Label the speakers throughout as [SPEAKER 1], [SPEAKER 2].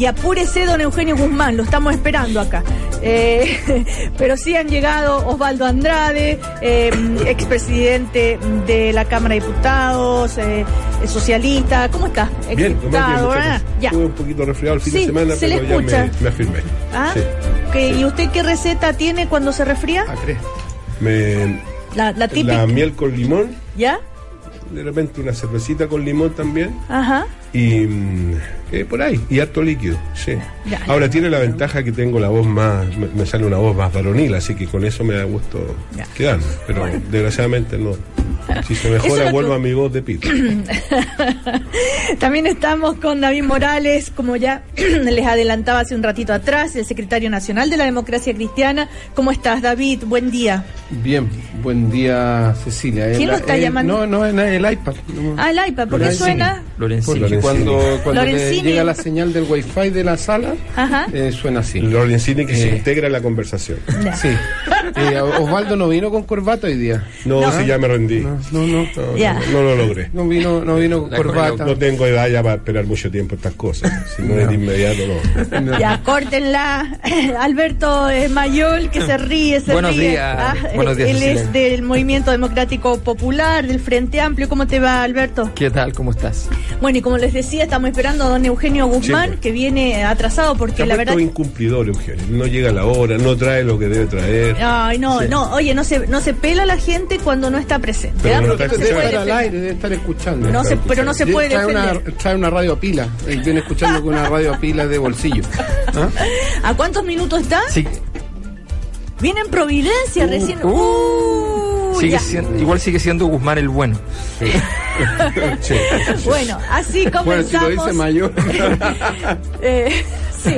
[SPEAKER 1] Y apúrese, don Eugenio Guzmán, lo estamos esperando acá. Eh, pero sí han llegado Osvaldo Andrade, eh, expresidente de la Cámara de Diputados, eh, socialista. ¿Cómo está?
[SPEAKER 2] Bien,
[SPEAKER 1] Exdiputado,
[SPEAKER 2] bien,
[SPEAKER 1] ya.
[SPEAKER 2] Estuve un poquito resfriado el fin
[SPEAKER 1] Sí,
[SPEAKER 2] de semana,
[SPEAKER 1] se le
[SPEAKER 2] pero ya
[SPEAKER 1] escucha.
[SPEAKER 2] me, me afirmé.
[SPEAKER 1] ¿Ah?
[SPEAKER 2] Sí.
[SPEAKER 1] Ok, ¿Y usted qué receta tiene cuando se resfría?
[SPEAKER 2] Ah,
[SPEAKER 1] La, la típica.
[SPEAKER 2] la miel con limón,
[SPEAKER 1] ¿Ya?
[SPEAKER 2] de repente una cervecita con limón también,
[SPEAKER 1] Ajá.
[SPEAKER 2] Y mm, eh, por ahí, y harto líquido, sí.
[SPEAKER 1] Ya.
[SPEAKER 2] Ahora tiene la ventaja que tengo la voz más, me, me sale una voz más varonil, así que con eso me da gusto
[SPEAKER 1] Ya.
[SPEAKER 2] quedarme, pero desgraciadamente no. Si se mejora, vuelvo a mi voz de pito.
[SPEAKER 1] También estamos con David Morales, como ya les adelantaba hace un ratito atrás, el secretario nacional de la democracia cristiana. ¿Cómo estás, David? Buen día.
[SPEAKER 3] Bien, buen día Cecilia.
[SPEAKER 1] ¿Quién
[SPEAKER 3] El-
[SPEAKER 1] lo está
[SPEAKER 3] el-
[SPEAKER 1] llamando?
[SPEAKER 3] No, no, es el iPad. No.
[SPEAKER 1] Ah, el iPad, ¿por qué
[SPEAKER 3] Lorenzini.
[SPEAKER 1] suena?
[SPEAKER 4] Lorenzini.
[SPEAKER 3] Cuando, cuando le llega la señal del wifi de la sala,
[SPEAKER 1] Ajá.
[SPEAKER 3] eh, suena así.
[SPEAKER 2] Lorenzini que se
[SPEAKER 3] Eh.
[SPEAKER 2] integra en la conversación.
[SPEAKER 1] Ya.
[SPEAKER 3] Sí. Eh, Osvaldo no vino con corbata hoy día.
[SPEAKER 2] No,
[SPEAKER 1] No.
[SPEAKER 2] si ya me rendí.
[SPEAKER 3] No, no, no.
[SPEAKER 2] No,
[SPEAKER 1] Ya.
[SPEAKER 2] no, no lo logré.
[SPEAKER 3] No vino, no vino con corbata.
[SPEAKER 2] No tengo edad ya para esperar mucho tiempo estas cosas. Si no, es de inmediato, no.
[SPEAKER 3] No.
[SPEAKER 1] Ya, córtenla. Alberto eh, Mayol, que se ríe, se
[SPEAKER 4] Buenos
[SPEAKER 1] ríe.
[SPEAKER 4] días.
[SPEAKER 1] Ah,
[SPEAKER 4] Buenos días,
[SPEAKER 1] Él
[SPEAKER 4] Cecilia.
[SPEAKER 1] es del Movimiento Democrático Popular, del Frente Amplio. ¿Cómo te va, Alberto?
[SPEAKER 4] ¿Qué tal? ¿Cómo estás?
[SPEAKER 1] Bueno, y como les decía, estamos esperando a don Eugenio Guzmán,
[SPEAKER 2] Siempre.
[SPEAKER 1] que viene atrasado porque la verdad...
[SPEAKER 2] puesto incumplidor, Eugenio. No llega a la hora, no trae lo que debe traer.
[SPEAKER 1] Ay, no, no, oye, no se, no se pela la gente cuando no está presente.
[SPEAKER 2] Pero
[SPEAKER 1] ¿ah?
[SPEAKER 2] no
[SPEAKER 1] se puede
[SPEAKER 3] estar al
[SPEAKER 1] defender.
[SPEAKER 3] aire, debe estar escuchando.
[SPEAKER 1] No se, pero no se puede
[SPEAKER 3] trae una, trae una radio a pila. Él viene escuchando con una radio a pila de bolsillo. ¿Ah?
[SPEAKER 1] ¿A cuántos minutos está?
[SPEAKER 4] Sí,
[SPEAKER 1] Viene en Providencia recién. Uh,
[SPEAKER 4] sigue siendo, igual sigue siendo Guzmán el bueno.
[SPEAKER 2] Sí.
[SPEAKER 1] Bueno, así
[SPEAKER 3] Bueno, si lo
[SPEAKER 1] comenzamos.
[SPEAKER 3] dice mayor.
[SPEAKER 1] eh, sí,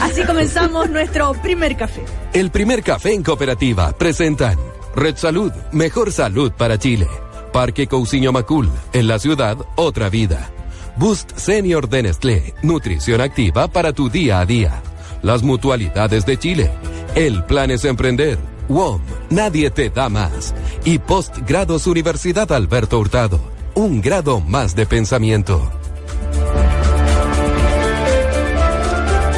[SPEAKER 1] así comenzamos nuestro primer café.
[SPEAKER 5] El primer café en cooperativa presentan Red Salud, mejor salud para Chile. Parque Cousiño Macul, en la ciudad, otra vida. Boost Senior de Nestlé, nutrición activa para tu día a día. Las mutualidades de Chile. El plan es emprender. WOM, nadie te da más. Y Postgrados Universidad Alberto Hurtado, un grado más de pensamiento.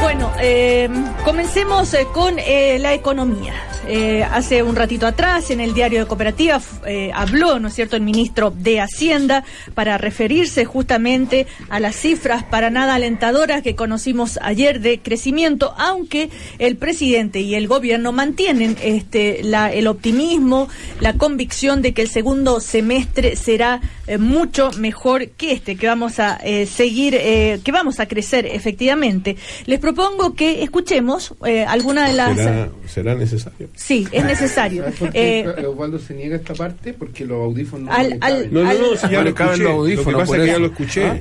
[SPEAKER 1] Bueno, eh, comencemos eh, con eh, la economía. Eh, hace un ratito atrás, en el diario de Cooperativa, eh, habló, ¿no es cierto?, el ministro de Hacienda para referirse justamente a las cifras para nada alentadoras que conocimos ayer de crecimiento, aunque el presidente y el gobierno mantienen este, la, el optimismo, la convicción de que el segundo semestre será eh, mucho mejor que este, que vamos a eh, seguir, eh, que vamos a crecer efectivamente. Les propongo que escuchemos eh, alguna de las...
[SPEAKER 2] ¿Será, será necesario?
[SPEAKER 1] Sí, es necesario.
[SPEAKER 3] ¿Sabes por qué
[SPEAKER 1] Eh,
[SPEAKER 3] Osvaldo se niega a esta parte? Porque los audífonos no
[SPEAKER 1] Al-.
[SPEAKER 2] No, no, no, si ya lo
[SPEAKER 3] le caben
[SPEAKER 2] escuché.
[SPEAKER 3] los
[SPEAKER 2] Lo que
[SPEAKER 3] audífonos,
[SPEAKER 2] pasa es que ya lo escuché.
[SPEAKER 3] ¿Ah?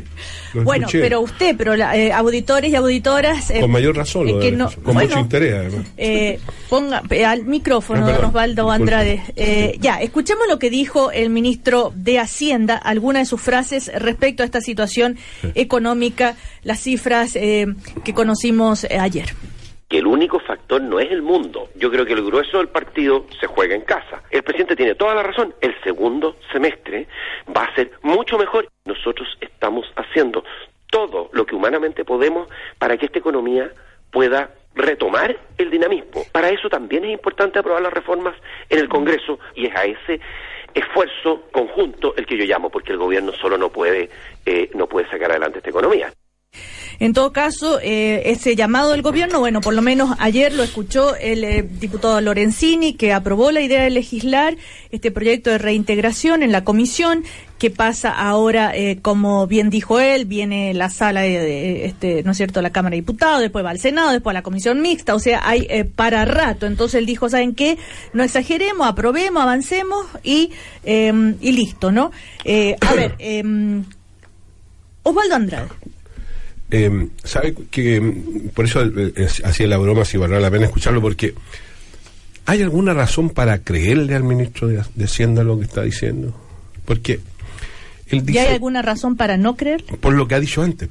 [SPEAKER 2] Lo
[SPEAKER 1] bueno,
[SPEAKER 2] escuché.
[SPEAKER 1] pero usted, pero la, eh, auditores y auditoras... eh,
[SPEAKER 2] Con mayor razón,
[SPEAKER 1] eh,
[SPEAKER 2] lo
[SPEAKER 1] que no-
[SPEAKER 2] con
[SPEAKER 1] bueno,
[SPEAKER 2] mucho interés, además.
[SPEAKER 1] Eh, ponga eh, al micrófono,
[SPEAKER 2] Ah,
[SPEAKER 1] don Osvaldo. Andrade. Eh, ya, escuchemos lo que dijo el ministro de Hacienda, algunas de sus frases respecto a esta situación económica, las cifras eh, que conocimos eh, ayer.
[SPEAKER 6] que el único factor no es el mundo. Yo creo que el grueso del partido se juega en casa. El presidente tiene toda la razón. El segundo semestre va a ser mucho mejor. Nosotros estamos haciendo todo lo que humanamente podemos para que esta economía pueda retomar el dinamismo. Para eso también es importante aprobar las reformas en el Congreso y es a ese esfuerzo conjunto el que yo llamo, porque el gobierno solo no puede, eh, no puede sacar adelante esta economía.
[SPEAKER 1] En todo caso, eh, ese llamado del gobierno, bueno, por lo menos ayer lo escuchó el eh, diputado Lorenzini, que aprobó la idea de legislar este proyecto de reintegración en la comisión, que pasa ahora, eh, como bien dijo él, viene la sala de, este, ¿no es cierto?, la Cámara de Diputados, después va al Senado, después a la comisión mixta, o sea, hay eh, para rato. Entonces él dijo, ¿saben qué? No exageremos, aprobemos, avancemos y, eh, y listo, ¿no? Eh, a ver, Osvaldo Andrade.
[SPEAKER 2] Eh, ¿Sabe que mm, por eso eh, hacía la broma si valdrá la pena escucharlo? Porque ¿hay alguna razón para creerle al ministro de, de Hacienda lo que está diciendo? Porque él
[SPEAKER 1] ¿Y
[SPEAKER 2] dice,
[SPEAKER 1] hay alguna razón para no creer?
[SPEAKER 2] por lo que ha dicho antes.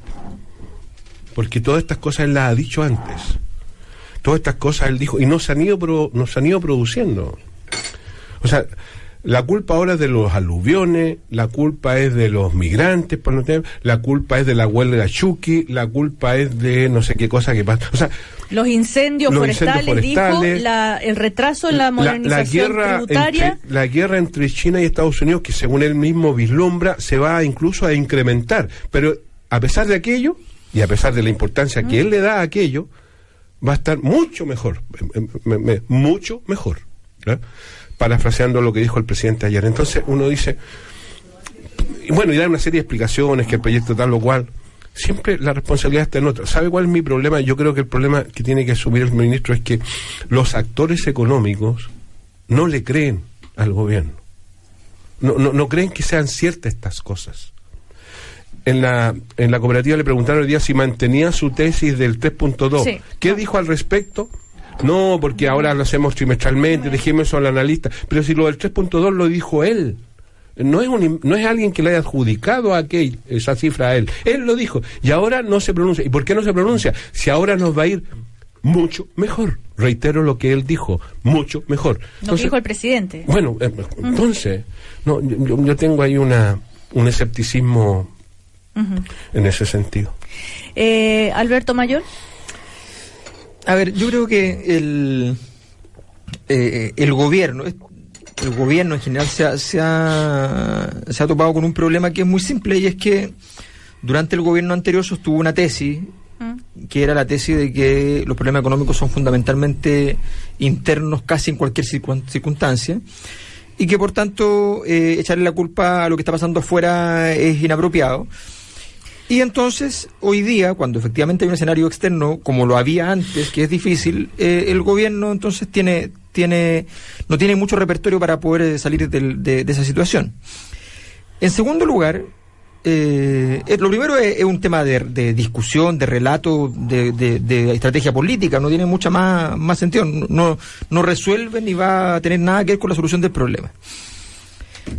[SPEAKER 2] Porque todas estas cosas él las ha dicho antes. Todas estas cosas él dijo y no se han ido, pro- no se han ido produciendo. O sea, la culpa ahora es de los aluviones, la culpa es de los migrantes, por no tener, la culpa es de la huelga Chucky, la culpa es de no sé qué cosa que pasa. O sea,
[SPEAKER 1] Los incendios
[SPEAKER 2] Los
[SPEAKER 1] forestales,
[SPEAKER 2] incendios forestales.
[SPEAKER 1] dijo, la- el retraso en la modernización tributaria.
[SPEAKER 2] entre, la guerra entre China y Estados Unidos, que según él mismo vislumbra, se va incluso a incrementar. Pero a pesar de aquello, y a pesar de la importancia que él le da a aquello, va a estar mucho mejor, em, em, em, mucho mejor. ¿eh? Parafraseando lo que dijo el presidente ayer. Entonces uno dice, y bueno, y dar una serie de explicaciones, que el proyecto tal o cual. Siempre la responsabilidad está en otro. ¿Sabe cuál es mi problema? Yo creo que el problema que tiene que asumir el ministro es que los actores económicos no le creen al gobierno. No, no, no creen que sean ciertas estas cosas. En la, en la cooperativa le preguntaron hoy día si mantenía su tesis del 3.2.
[SPEAKER 1] Sí.
[SPEAKER 2] ¿Qué dijo al respecto? No, porque ahora lo hacemos trimestralmente, dejemos eso al analista. Pero si lo del 3.2 lo dijo él. No es, un, no es alguien que le haya adjudicado a aquel, esa cifra a él. Él lo dijo. Y ahora no se pronuncia. ¿Y por qué no se pronuncia? Si ahora nos va a ir mucho mejor. Reitero lo que él dijo. Mucho mejor.
[SPEAKER 1] Lo que
[SPEAKER 2] Entonces-
[SPEAKER 1] dijo el presidente.
[SPEAKER 2] bueno, eh, entonces, no, yo, yo- tengo ahí una, un escepticismo en ese sentido.
[SPEAKER 1] Eh, Alberto Mayor.
[SPEAKER 4] A ver, yo creo que el, eh, el gobierno, el gobierno en general se ha, se, ha, se ha topado con un problema que es muy simple y es que durante el gobierno anterior sostuvo una tesis
[SPEAKER 1] Mm.
[SPEAKER 4] que era la tesis de que los problemas económicos son fundamentalmente internos casi en cualquier circun- circunstancia y que por tanto eh, echarle la culpa a lo que está pasando afuera es inapropiado. Y entonces, hoy día, cuando efectivamente hay un escenario externo, como lo había antes, que es difícil, eh, el gobierno entonces tiene, tiene, no tiene mucho repertorio para poder eh, salir del- de, esa situación. En segundo lugar, eh, lo primero es, un tema de, discusión, de relato, de estrategia política, no tiene mucha más, más sentido, no, no resuelve ni va a tener nada que ver con la solución del problema.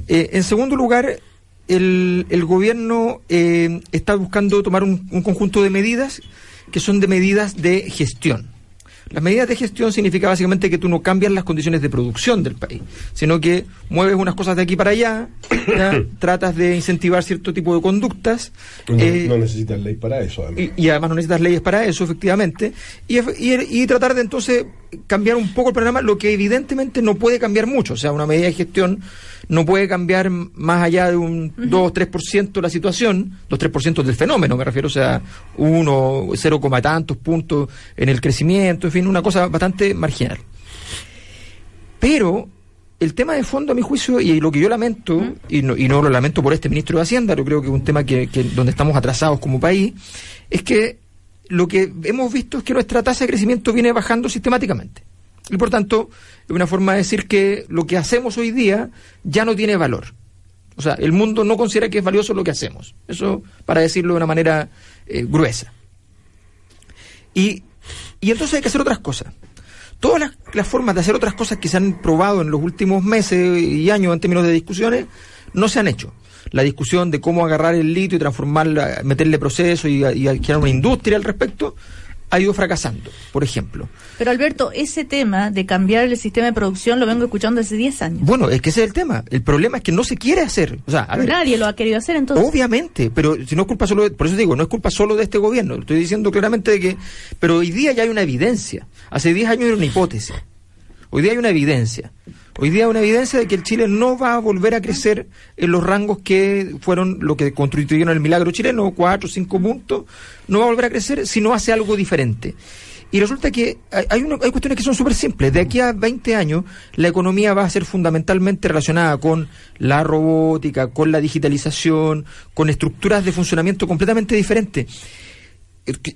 [SPEAKER 4] Eh, en segundo lugar, el, el gobierno eh, está buscando tomar un, un conjunto de medidas que son de medidas de gestión. Las medidas de gestión significa básicamente que tú no cambias las condiciones de producción del país, sino que mueves unas cosas de aquí para allá, ¿ya? tratas de incentivar cierto tipo de conductas.
[SPEAKER 2] No,
[SPEAKER 4] eh,
[SPEAKER 2] no necesitas ley para eso, además.
[SPEAKER 4] y, y además no necesitas leyes para eso, efectivamente, y, y- y tratar de entonces cambiar un poco el programa, lo que evidentemente no puede cambiar mucho. O sea, una medida de gestión no puede cambiar más allá de un 2 3% la situación, 2 3% del fenómeno, me refiero, o sea, 1, 0, coma tantos puntos en el crecimiento, en fin, una cosa bastante marginal. Pero el tema de fondo, a mi juicio, y lo que yo lamento, y no, y no lo lamento por este ministro de Hacienda, yo creo que es un tema que, que donde estamos atrasados como país, es que lo que hemos visto es que nuestra tasa de crecimiento viene bajando sistemáticamente. Y por tanto, es una forma de decir que lo que hacemos hoy día ya no tiene valor. O sea, el mundo no considera que es valioso lo que hacemos. Eso para decirlo de una manera eh, gruesa. Y, y entonces hay que hacer otras cosas. Todas las, las formas de hacer otras cosas que se han probado en los últimos meses y años en términos de discusiones no se han hecho. La discusión de cómo agarrar el litio y transformarla, meterle proceso y, y crear una industria al respecto ha ido fracasando, por ejemplo.
[SPEAKER 1] Pero Alberto, ese tema de cambiar el sistema de producción lo vengo escuchando hace 10 años.
[SPEAKER 4] Bueno, es que ese es el tema. El problema es que no se quiere hacer. O sea, a
[SPEAKER 1] Pero
[SPEAKER 4] ver,
[SPEAKER 1] nadie lo ha querido hacer entonces.
[SPEAKER 4] Obviamente, pero si no es culpa solo de, por eso digo, no es culpa solo de este gobierno. Estoy diciendo claramente de que, pero hoy día ya hay una evidencia. Hace 10 años era una hipótesis. Hoy día hay una evidencia. Hoy día una evidencia de que el Chile no va a volver a crecer en los rangos que fueron lo que constituyeron el milagro chileno, cuatro, cinco puntos. No va a volver a crecer si no hace algo diferente. Y resulta que hay, hay cuestiones que son súper simples. De aquí a 20 años, la economía va a ser fundamentalmente relacionada con la robótica, con la digitalización, con estructuras de funcionamiento completamente diferentes.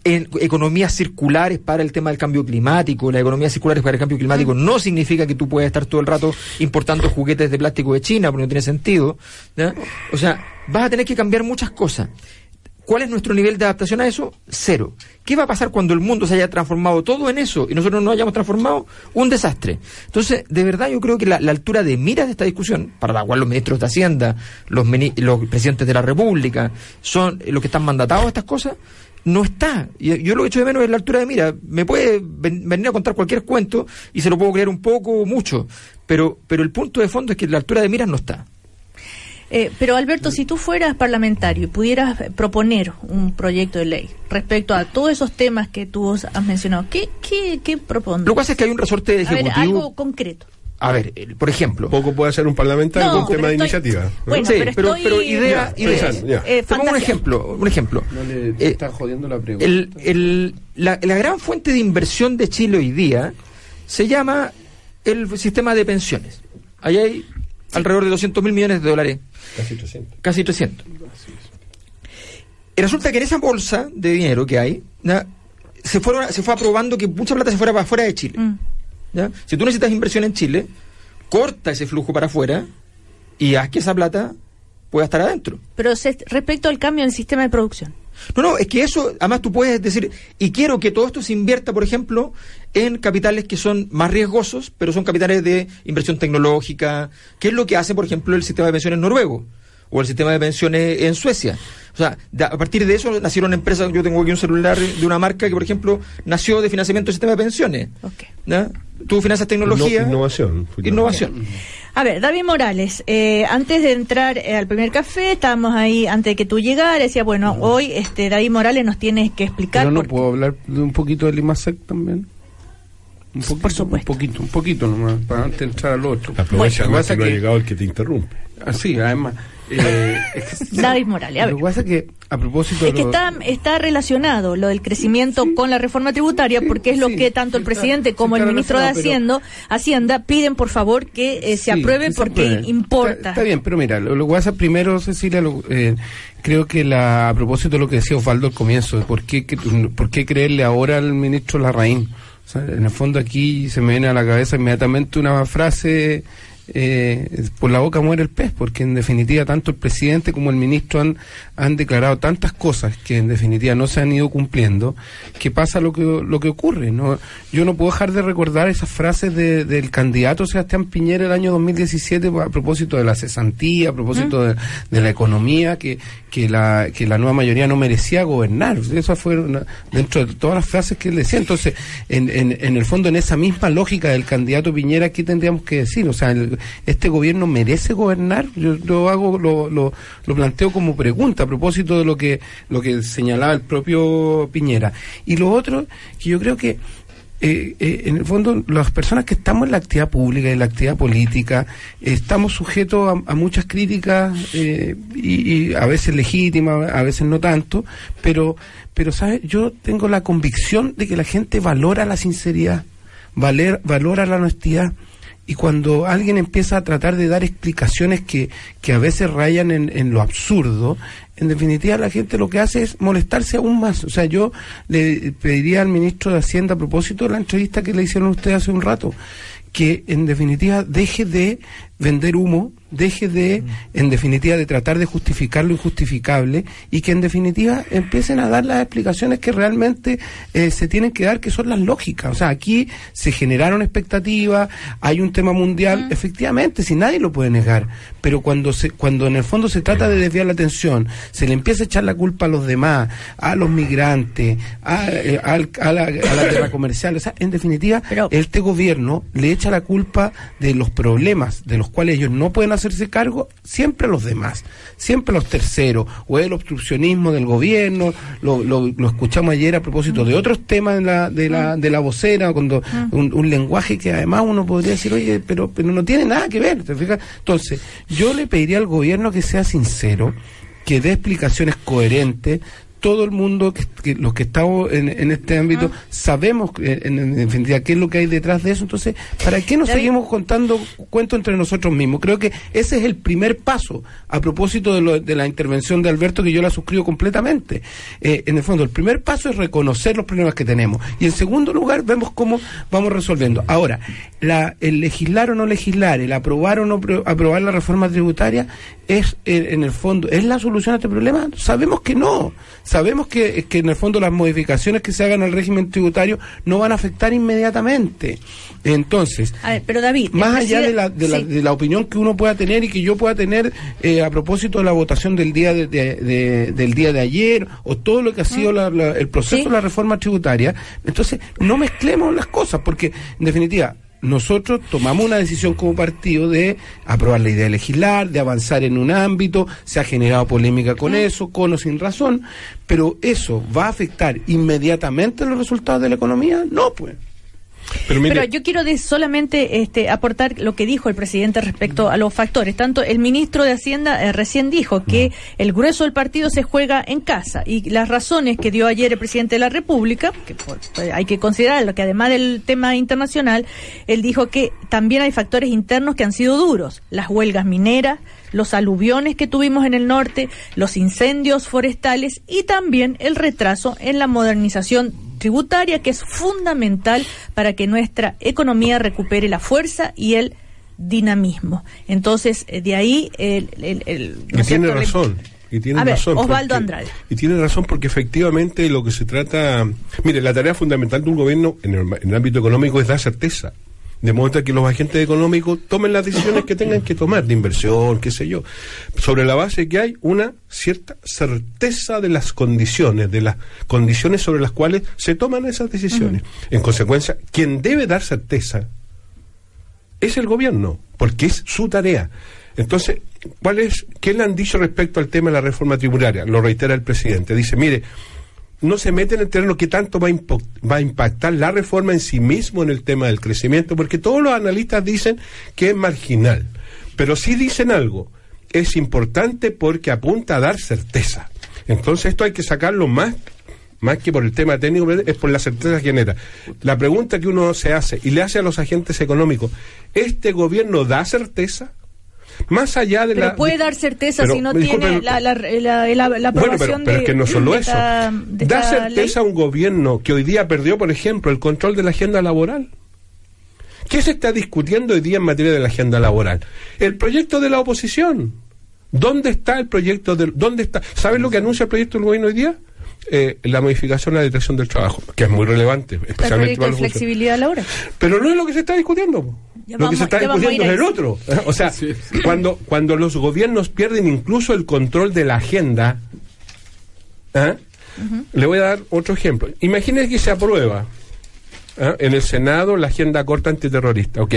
[SPEAKER 4] Economías circulares para el tema del cambio climático. Las economías circulares para el cambio climático no significa que tú puedas estar todo el rato importando juguetes de plástico de China, porque no tiene sentido. O sea, vas a tener que cambiar muchas cosas. ¿Cuál es nuestro nivel de adaptación a eso? Cero. ¿Qué va a pasar cuando el mundo se haya transformado todo en eso y nosotros no hayamos transformado? Un desastre. Entonces, de verdad yo creo que la, la altura de miras de esta discusión, para la cual los ministros de Hacienda, los, los presidentes de la República, son los que están mandatados a estas cosas, no está. Y yo lo que echo de menos es la altura de mira. Me puede ven- venir a contar cualquier cuento y se lo puedo creer un poco o mucho, pero, pero el punto de fondo es que la altura de miras no está.
[SPEAKER 1] Eh, pero Alberto, si tú fueras parlamentario y pudieras proponer un proyecto de ley respecto a todos esos temas que tú has mencionado, ¿qué, qué, qué propondrías?
[SPEAKER 4] Lo que pasa es que hay un resorte
[SPEAKER 1] A ver,
[SPEAKER 4] ejecutivo.
[SPEAKER 1] algo concreto.
[SPEAKER 4] A ver, el- por ejemplo.
[SPEAKER 2] Poco puede hacer un parlamentario
[SPEAKER 1] No,
[SPEAKER 2] con tema de
[SPEAKER 1] estoy-
[SPEAKER 2] iniciativa. ¿no?
[SPEAKER 1] Bueno,
[SPEAKER 4] sí,
[SPEAKER 1] pero
[SPEAKER 4] pero,
[SPEAKER 1] estoy-
[SPEAKER 4] pero idea,
[SPEAKER 2] Ya,
[SPEAKER 4] idea.
[SPEAKER 2] ya.
[SPEAKER 1] Eh,
[SPEAKER 4] Te pongo un ejemplo, un ejemplo.
[SPEAKER 3] No le
[SPEAKER 4] Eh,
[SPEAKER 3] está jodiendo la pregunta.
[SPEAKER 4] el, el- la, la gran fuente de inversión de Chile hoy día se llama el sistema de pensiones. Ahí hay alrededor de 200 mil millones de dólares,
[SPEAKER 2] Casi 300.
[SPEAKER 4] casi 300. Y resulta que en esa bolsa de dinero que hay, se, fueron, se fue aprobando que mucha plata se fuera para afuera de Chile.
[SPEAKER 1] Mm.
[SPEAKER 4] ¿Ya? Si tú necesitas inversión en Chile, corta ese flujo para afuera y haz que esa plata pueda estar adentro.
[SPEAKER 1] Pero se- respecto al cambio en el sistema de producción.
[SPEAKER 4] No, no, es que eso, además tú puedes decir, y quiero que todo esto se invierta, por ejemplo, en capitales que son más riesgosos, pero son capitales de inversión tecnológica, que es lo que hace, por ejemplo, el sistema de pensiones noruego o el sistema de pensiones en Suecia. O sea, de- a partir de eso nacieron empresas, yo tengo aquí un celular de una marca que, por ejemplo, nació de financiamiento del sistema de pensiones.
[SPEAKER 1] Ok.
[SPEAKER 4] ¿ya? Tú financias tecnología.
[SPEAKER 2] Inno- innovación.
[SPEAKER 4] Innovación.
[SPEAKER 1] A ver, David Morales, eh, antes de entrar eh, al primer café, estábamos ahí antes de que tú llegaras, decía, bueno, hoy este David Morales nos tienes que explicar
[SPEAKER 3] Pero no
[SPEAKER 1] por
[SPEAKER 3] puedo hablar de un poquito del IMASEC también. Un
[SPEAKER 1] Por
[SPEAKER 3] poquito,
[SPEAKER 1] supuesto.
[SPEAKER 3] Un poquito, un poquito nomás, para antes de entrar al otro.
[SPEAKER 2] Aprovecha
[SPEAKER 3] que
[SPEAKER 2] además
[SPEAKER 3] pasa
[SPEAKER 2] que no ha llegado el que te interrumpe.
[SPEAKER 3] Así, además. Eh,
[SPEAKER 1] David Morales, a ver.
[SPEAKER 3] Lo que pasa es que, a propósito
[SPEAKER 1] Es que
[SPEAKER 3] lo-
[SPEAKER 1] está, está relacionado lo del crecimiento con la reforma tributaria,
[SPEAKER 3] Sí,
[SPEAKER 1] porque es lo
[SPEAKER 3] sí,
[SPEAKER 1] que tanto el
[SPEAKER 3] sí está-
[SPEAKER 1] presidente
[SPEAKER 3] sí
[SPEAKER 1] como el
[SPEAKER 3] está
[SPEAKER 1] ministro de Hacienda, Hacienda piden por favor que eh, se
[SPEAKER 3] Sí,
[SPEAKER 1] apruebe porque
[SPEAKER 3] apruebe.
[SPEAKER 1] importa.
[SPEAKER 3] Está, está bien, pero mira, lo, lo que pasa primero, Cecilia, lo- eh, creo que la, a propósito de lo que decía Osvaldo al comienzo, de por qué, por qué creerle ahora al ministro Larraín. O sea, en el fondo aquí se me viene a la cabeza inmediatamente una frase, eh, por la boca muere el pez, porque en definitiva tanto el presidente como el ministro han, han declarado tantas cosas que en definitiva no se han ido cumpliendo, que pasa lo que, lo que ocurre. ¿no? Yo no puedo dejar de recordar esas frases de- del candidato Sebastián Piñera el año 2017 a propósito de la cesantía, a propósito de, de la economía, que, que, la, que la nueva mayoría no merecía gobernar. Eso fue una- dentro de todas las frases que él decía. Entonces, en, en, en el fondo, en esa misma lógica del candidato Piñera, ¿qué tendríamos que decir? O sea, ¿este gobierno merece gobernar? Yo lo hago, lo, lo, lo planteo como pregunta a propósito de lo que, lo que señalaba el propio Piñera. Y lo otro, que yo creo que eh, eh, en el fondo, las personas que estamos en la actividad pública y en la actividad política, estamos sujetos a, a muchas críticas eh, y, y a veces legítimas, a veces no tanto, pero, pero ¿sabes? Yo tengo la convicción de que la gente valora la sinceridad, valer, valora la honestidad. Y cuando alguien empieza a tratar de dar explicaciones que, que a veces rayan en, en lo absurdo, en definitiva la gente lo que hace es molestarse aún más. O sea, yo le pediría al ministro de Hacienda a propósito de la entrevista que le hicieron a usted hace un rato, que en definitiva deje de vender humo, deje de, en definitiva, de tratar de justificar lo injustificable y que en definitiva empiecen a dar las explicaciones que realmente eh, se tienen que dar, que son las lógicas. O sea, aquí se generaron expectativas, hay un tema mundial, efectivamente, si nadie lo puede negar, pero cuando se, cuando en el fondo se trata de desviar la atención, se le empieza a echar la culpa a los demás, a los migrantes, a, eh, al- a la, a la guerra comercial, o sea, en definitiva,
[SPEAKER 1] Pero-
[SPEAKER 3] este gobierno le echa la culpa de los problemas de los cuales ellos no pueden hacerse cargo siempre a los demás, siempre a los terceros, o el obstruccionismo del gobierno, lo, lo, lo escuchamos ayer a propósito de otros temas de la, de la, de la vocera, cuando un, un lenguaje que además uno podría decir, oye, pero, pero no tiene nada que ver, ¿te fijas? Entonces, yo le pediría al gobierno que sea sincero, que dé explicaciones coherentes, todo el mundo, que, que los que estamos en, en este ámbito, sabemos eh, en, en definitiva qué es lo que hay detrás de eso. Entonces, ¿para qué nos
[SPEAKER 1] David.
[SPEAKER 3] seguimos contando cuentos entre nosotros mismos? Creo que ese es el primer paso a propósito de, lo- de la intervención de Alberto, que yo la suscribo completamente. Eh, en el fondo, el primer paso es reconocer los problemas que tenemos. Y en segundo lugar, vemos cómo vamos resolviendo. Ahora, la, el legislar o no legislar, el aprobar o no pro- aprobar la reforma tributaria, es eh, en el fondo, ¿es la solución a este problema? Sabemos que no. Sabemos que, que en el fondo las modificaciones que se hagan al régimen tributario no van a afectar inmediatamente. Entonces,
[SPEAKER 1] A ver, pero David.
[SPEAKER 3] más allá de la, de, la,
[SPEAKER 1] sí.
[SPEAKER 3] de la opinión que uno pueda tener y que yo pueda tener eh, a propósito de la votación del día de, de- de- del día de ayer o todo lo que ha sido la- la- el proceso
[SPEAKER 1] Sí.
[SPEAKER 3] de la reforma tributaria, entonces no mezclemos las cosas porque en definitiva nosotros tomamos una decisión como partido de aprobar la idea de legislar, de avanzar en un ámbito, se ha generado polémica con eso, con o sin razón, pero eso va a afectar inmediatamente los resultados de la economía, no pues.
[SPEAKER 2] Pero mire,
[SPEAKER 1] Pero yo quiero de solamente este, aportar lo que dijo el presidente respecto a los factores. Tanto el ministro de Hacienda eh, recién dijo que el grueso del partido se juega en casa y las razones que dio ayer el presidente de la República, que por- eh, hay que considerarlo, que además del tema internacional, él dijo que también hay factores internos que han sido duros. Las huelgas mineras, los aluviones que tuvimos en el norte, los incendios forestales y también el retraso en la modernización tributaria que es fundamental para que nuestra economía recupere la fuerza y el dinamismo. Entonces, eh, de ahí el... el- el- ¿no
[SPEAKER 2] Y tiene razón. Y tiene
[SPEAKER 1] A ver,
[SPEAKER 2] razón.
[SPEAKER 1] Osvaldo
[SPEAKER 2] porque-
[SPEAKER 1] Andrade.
[SPEAKER 2] Y tiene razón porque efectivamente lo que se trata. Mire, la tarea fundamental de un gobierno en el, en el ámbito económico es dar certeza. De modo que los agentes económicos tomen las decisiones que tengan que tomar, de inversión, qué sé yo, sobre la base que hay una cierta certeza de las condiciones, de las condiciones sobre las cuales se toman esas decisiones. En consecuencia, quien debe dar certeza es el gobierno, porque es su tarea. Entonces, ¿cuál es, ¿qué le han dicho respecto al tema de la reforma tributaria? Lo reitera el presidente. Dice, mire, no se mete en el terreno que tanto va a, va a impactar la reforma en sí mismo en el tema del crecimiento, porque todos los analistas dicen que es marginal. Pero sí dicen algo, es importante porque apunta a dar certeza. Entonces esto hay que sacarlo más más que por el tema técnico, es por la certeza que genera. La pregunta que uno se hace y le hace a los agentes económicos, ¿este gobierno da certeza? Más allá de
[SPEAKER 1] Pero
[SPEAKER 2] la...
[SPEAKER 1] puede dar certeza
[SPEAKER 2] Pero,
[SPEAKER 1] si no tiene la, la, la, la- la
[SPEAKER 2] bueno,
[SPEAKER 1] aprobación
[SPEAKER 2] pero, pero
[SPEAKER 1] de,
[SPEAKER 2] que no solo eso.
[SPEAKER 1] esta-
[SPEAKER 2] da certeza a un gobierno que hoy día perdió, por ejemplo, el control de la agenda laboral. ¿Qué se está discutiendo hoy día en materia de la agenda laboral? El proyecto de la oposición. ¿Dónde está el proyecto del dónde está? ¿Sabes lo que anuncia el proyecto del gobierno hoy día? Eh, la modificación a la dirección del trabajo, que es muy relevante, especialmente para los
[SPEAKER 1] flexibilidad laboral.
[SPEAKER 2] Pero no es lo que se está discutiendo. Lo que
[SPEAKER 1] vamos-
[SPEAKER 2] se está discutiendo es el otro. O sea, cuando, cuando los gobiernos pierden incluso el control de la agenda, ¿ah? le voy a dar otro ejemplo. Imagínense que se aprueba ¿ah? en el Senado la agenda corta antiterrorista. Ok.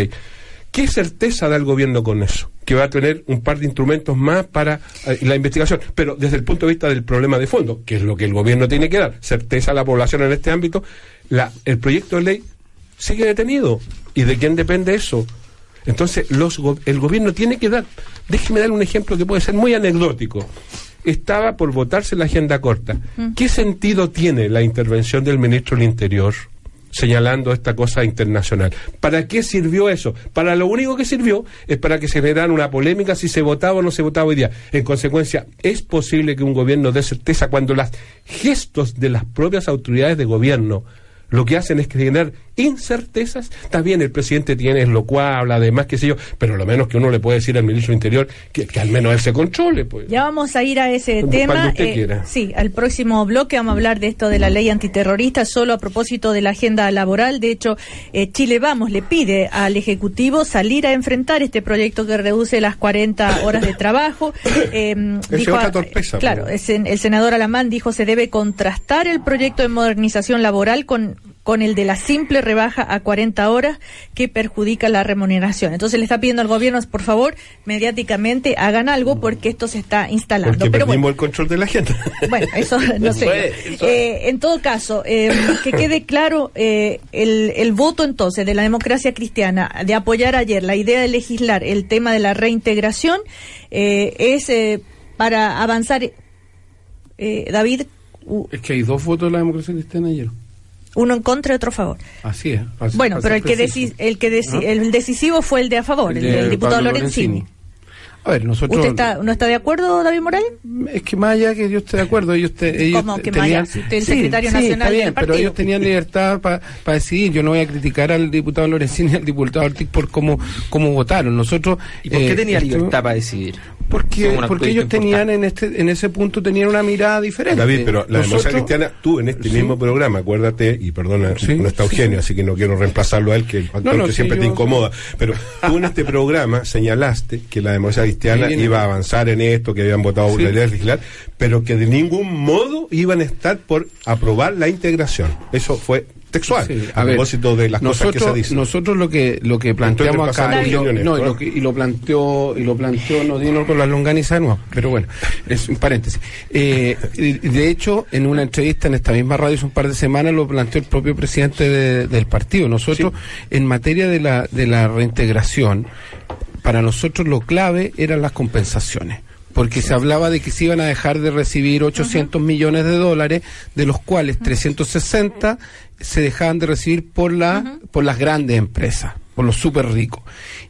[SPEAKER 2] ¿Qué certeza da el gobierno con eso? Que va a tener un par de instrumentos más para eh, la investigación. Pero desde el punto de vista del problema de fondo, que es lo que el gobierno tiene que dar, certeza a la población en este ámbito, la, el proyecto de ley sigue detenido. ¿Y de quién depende eso? Entonces, los, go- el gobierno tiene que dar. Déjeme dar un ejemplo que puede ser muy anecdótico. Estaba por votarse la agenda corta. ¿Qué sentido tiene la intervención del ministro del Interior señalando esta cosa internacional? ¿Para qué sirvió eso? Para lo único que sirvió es para que se generara una polémica si se votaba o no se votaba hoy día. En consecuencia, es posible que un gobierno dé certeza cuando los gestos de las propias autoridades de gobierno lo que hacen es generar incertezas. Está bien, el presidente tiene es lo cual habla además, qué sé yo, pero lo menos que uno le puede decir al ministro del Interior que, que al menos él se controle. Pues.
[SPEAKER 1] Ya vamos a ir a ese
[SPEAKER 2] Cuando
[SPEAKER 1] tema.
[SPEAKER 2] usted quiera.
[SPEAKER 1] Sí, al próximo bloque vamos a hablar de esto de la ley antiterrorista, solo a propósito de la agenda laboral. De hecho, eh, Chile Vamos le pide al Ejecutivo salir a enfrentar este proyecto que reduce las 40 horas de trabajo. Eh,
[SPEAKER 2] es otra torpeza,
[SPEAKER 1] Claro,
[SPEAKER 2] pues.
[SPEAKER 1] el senador Alamán dijo se debe contrastar el proyecto de modernización laboral con con el de la simple rebaja a 40 horas que perjudica la remuneración. Entonces le está pidiendo al gobierno, por favor, mediáticamente hagan algo porque esto se está instalando.
[SPEAKER 2] Porque
[SPEAKER 1] Pero
[SPEAKER 2] perdimos
[SPEAKER 1] bueno,
[SPEAKER 2] el control de la agenda.
[SPEAKER 1] bueno, eso no sé. Eh, en todo caso, eh, que quede claro eh, el, el voto entonces de la democracia cristiana de apoyar ayer la idea de legislar el tema de la reintegración eh, es eh, para avanzar, eh, David,
[SPEAKER 3] Es que hay dos votos de la democracia cristiana ayer.
[SPEAKER 1] Uno en contra y otro a favor.
[SPEAKER 3] Así es. así-
[SPEAKER 1] Bueno, pero el que, deci- el, que deci-
[SPEAKER 3] ¿Ah?
[SPEAKER 1] el decisivo fue el de a favor, el,
[SPEAKER 3] de
[SPEAKER 1] diputado
[SPEAKER 3] Pablo
[SPEAKER 1] Lorenzini.
[SPEAKER 3] A ver, nosotros.
[SPEAKER 1] ¿Usted está, no está de acuerdo, David Morales?
[SPEAKER 3] Es que más allá que yo esté de acuerdo, ellos, te- ellos
[SPEAKER 1] ¿Cómo que más
[SPEAKER 3] tenían,
[SPEAKER 1] allá? Si usted es el secretario
[SPEAKER 3] sí,
[SPEAKER 1] nacional
[SPEAKER 3] está bien,
[SPEAKER 1] del
[SPEAKER 3] pero ellos tenían libertad para decidir. Yo no voy a criticar al diputado Lorenzini y al diputado Ortiz por cómo, cómo votaron. Nosotros.
[SPEAKER 4] ¿Y por qué
[SPEAKER 3] eh,
[SPEAKER 4] tenía
[SPEAKER 3] esto-
[SPEAKER 4] libertad para decidir?
[SPEAKER 3] Porque, porque ellos tenían en este en ese punto tenían una mirada diferente.
[SPEAKER 2] David, pero la democracia cristiana, tú en este
[SPEAKER 3] Sí.
[SPEAKER 2] mismo programa, acuérdate, y perdona,
[SPEAKER 3] Sí.
[SPEAKER 2] no está Eugenio, así que no quiero reemplazarlo a él, que el factor
[SPEAKER 3] No, no,
[SPEAKER 2] que
[SPEAKER 3] sí,
[SPEAKER 2] siempre te incomoda, pero tú en este programa señalaste que la democracia cristiana iba a avanzar en esto, que habían votado
[SPEAKER 3] Sí.
[SPEAKER 2] la ley legislar, pero que de ningún modo iban a estar por aprobar la integración. Eso fue textual,
[SPEAKER 3] Sí,
[SPEAKER 2] a,
[SPEAKER 3] ver,
[SPEAKER 2] propósito de las
[SPEAKER 3] nosotros,
[SPEAKER 2] cosas que se dicen.
[SPEAKER 3] Nosotros lo que lo que planteamos acá y lo,
[SPEAKER 2] opiniones,
[SPEAKER 3] no, y lo que- y lo planteó y lo planteó no Dino con la longaniza no, pero bueno, es un paréntesis. Eh, de hecho, en una entrevista en esta misma radio hace un par de semanas lo planteó el propio presidente de- del partido. Nosotros en materia de la de la reintegración para nosotros lo clave eran las compensaciones. Porque se hablaba de que se iban a dejar de recibir 800 millones de dólares, de los cuales 360 se dejaban de recibir por, la, por las grandes empresas, por los súper ricos.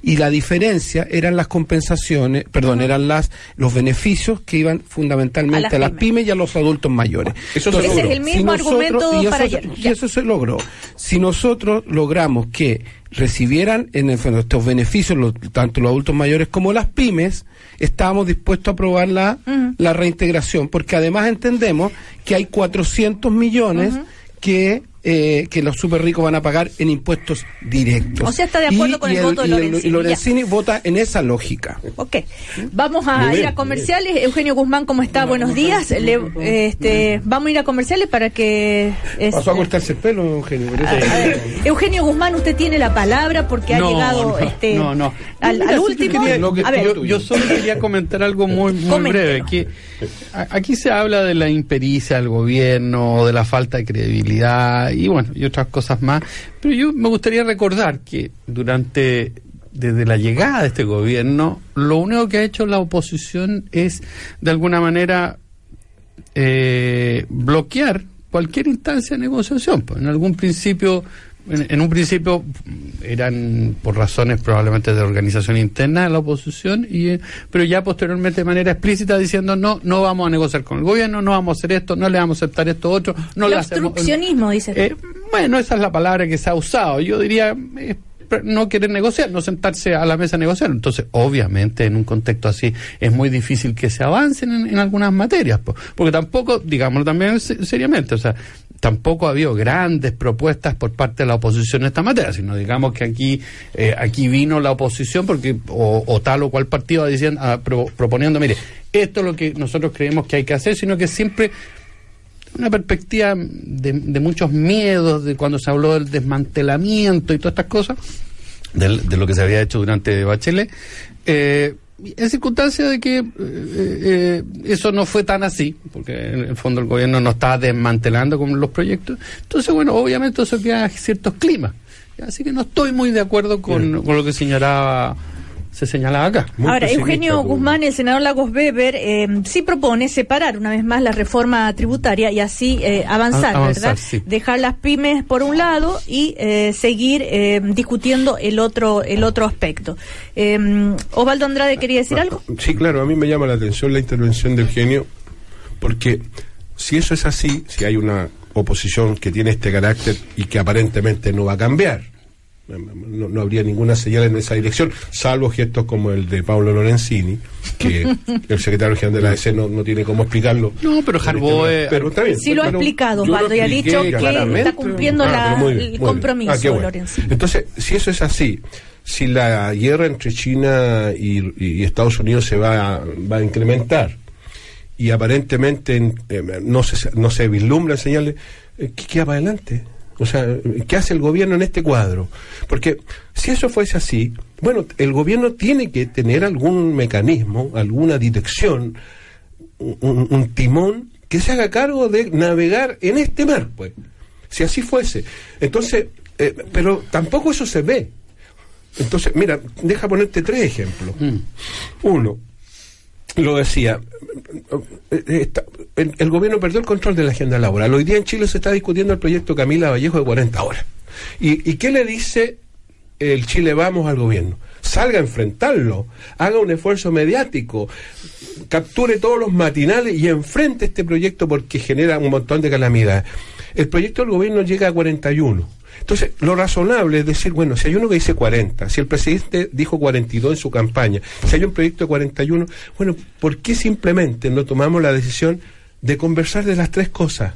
[SPEAKER 3] Y la diferencia eran las compensaciones, perdón, eran las los beneficios que iban fundamentalmente
[SPEAKER 1] A
[SPEAKER 3] a
[SPEAKER 1] las
[SPEAKER 3] pymes y a los adultos mayores.
[SPEAKER 2] Eso se
[SPEAKER 1] Ese
[SPEAKER 2] logró.
[SPEAKER 1] es el mismo argumento
[SPEAKER 3] y eso
[SPEAKER 1] para
[SPEAKER 3] se-
[SPEAKER 1] ayer.
[SPEAKER 3] y eso se logró. Si nosotros logramos que recibieran en el fondo estos beneficios, los- tanto los adultos mayores como las pymes, estábamos dispuestos a aprobar la, la reintegración, porque además entendemos que hay 400 millones que eh, que los super ricos van a pagar en impuestos directos.
[SPEAKER 1] O sea, está de acuerdo con el voto de Lorenzini,
[SPEAKER 3] Y Lorenzini vota en esa lógica.
[SPEAKER 1] Ok, vamos a
[SPEAKER 2] bien,
[SPEAKER 1] ir a comerciales. Eugenio Guzmán, ¿cómo está? Buenos días. Le- este, vamos a ir a comerciales para que...
[SPEAKER 3] Pasó a
[SPEAKER 1] este,
[SPEAKER 3] cortarse el pelo, Eugenio. por eso-
[SPEAKER 1] a- a ver, Eugenio Guzmán, usted tiene la palabra porque ha
[SPEAKER 7] No,
[SPEAKER 1] llegado
[SPEAKER 7] no,
[SPEAKER 1] este,
[SPEAKER 7] no, no.
[SPEAKER 1] al,
[SPEAKER 7] Mira,
[SPEAKER 1] al
[SPEAKER 7] yo
[SPEAKER 1] último.
[SPEAKER 7] quería-
[SPEAKER 3] que-
[SPEAKER 1] a ver,
[SPEAKER 7] yo, yo solo quería comentar algo muy, muy
[SPEAKER 1] Coméntelo.
[SPEAKER 7] breve. Que aquí se habla de la impericia del gobierno, de la falta de credibilidad y bueno, y otras cosas más. Pero yo me gustaría recordar que durante desde la llegada de este gobierno, lo único que ha hecho la oposición es de alguna manera eh, bloquear cualquier instancia de negociación. Pues en algún principio, en, en un principio eran por razones probablemente de organización interna de la oposición, y, eh, pero ya posteriormente de manera explícita diciendo no, no vamos a negociar con el gobierno, no vamos a hacer esto, no le vamos a aceptar esto otro, no
[SPEAKER 1] el
[SPEAKER 7] le
[SPEAKER 1] obstruccionismo, dice.
[SPEAKER 7] Eh, bueno, esa es la palabra que se ha usado. Yo diría eh, no querer negociar, no sentarse a la mesa a negociar. Entonces, obviamente, en un contexto así es muy difícil que se avancen en, en algunas materias, po, porque tampoco, digámoslo también se- seriamente, o sea, tampoco ha habido grandes propuestas por parte de la oposición en esta materia, sino digamos que aquí eh, aquí vino la oposición porque o, tal o cual partido diciendo, ah, pro- proponiendo, mire, esto es lo que nosotros creemos que hay que hacer, sino que siempre una perspectiva de, de muchos miedos, de cuando se habló del desmantelamiento y todas estas cosas, del- de, lo que se había hecho durante Bachelet, eh, en circunstancia de que eh, eh, eso no fue tan así, porque en el fondo el gobierno no estaba desmantelando con los proyectos, entonces bueno, obviamente eso crea ciertos climas. Así que no estoy muy de acuerdo con, con lo que señalaba, se señalaba acá.
[SPEAKER 2] Muy
[SPEAKER 1] Ahora, Eugenio. Guzmán, el senador Lagos Weber, eh, sí propone separar una vez más la reforma tributaria y así eh, avanzar,
[SPEAKER 7] A- avanzar,
[SPEAKER 1] ¿verdad?
[SPEAKER 7] sí.
[SPEAKER 1] Dejar las pymes por un lado y eh, seguir eh, discutiendo el otro el otro aspecto. Eh, Osvaldo Andrade quería decir algo.
[SPEAKER 2] Sí, claro, a mí me llama la atención la intervención de Eugenio, porque si eso es así, si hay una oposición que tiene este carácter y que aparentemente no va a cambiar, no, no habría ninguna señal en esa dirección, salvo gestos como el de Pablo Lorenzini, que el secretario general de la ADC no, no tiene cómo explicarlo.
[SPEAKER 7] No, pero Jarboe-
[SPEAKER 2] Pero está bien.
[SPEAKER 1] Sí lo ha
[SPEAKER 2] Pero
[SPEAKER 1] explicado, Osvaldo, y ha dicho que
[SPEAKER 2] claramente.
[SPEAKER 1] está cumpliendo
[SPEAKER 2] Ah,
[SPEAKER 1] la-
[SPEAKER 2] pero muy bien,
[SPEAKER 1] el compromiso,
[SPEAKER 2] Ah, qué bueno.
[SPEAKER 1] Lorenzini.
[SPEAKER 2] Entonces, si eso es así, si la guerra entre China y, y Estados Unidos se va a, va a incrementar y aparentemente en- eh, no, se, no se vislumbran señales, eh, ¿qué queda para adelante? O sea, ¿qué hace el gobierno en este cuadro? Porque si eso fuese así, bueno, el gobierno tiene que tener algún mecanismo, alguna dirección, un, timón que se haga cargo de navegar en este mar, pues. Si así fuese. Entonces, eh, pero tampoco eso se ve. Entonces, mira, deja ponerte tres ejemplos. Uno, lo decía, eh, el gobierno perdió el control de la agenda laboral. Hoy día en Chile se está discutiendo el proyecto Camila Vallejo de 40 horas. ¿Y, y qué le dice el Chile Vamos al gobierno? Salga a enfrentarlo, haga un esfuerzo mediático, capture todos los matinales y enfrente este proyecto porque genera un montón de calamidades. El proyecto del gobierno llega a 41. Entonces, lo razonable es decir, bueno, si hay uno que dice 40, si el presidente dijo 42 en su campaña, si hay un proyecto de 41, bueno, ¿por qué simplemente no tomamos la decisión de conversar de las tres cosas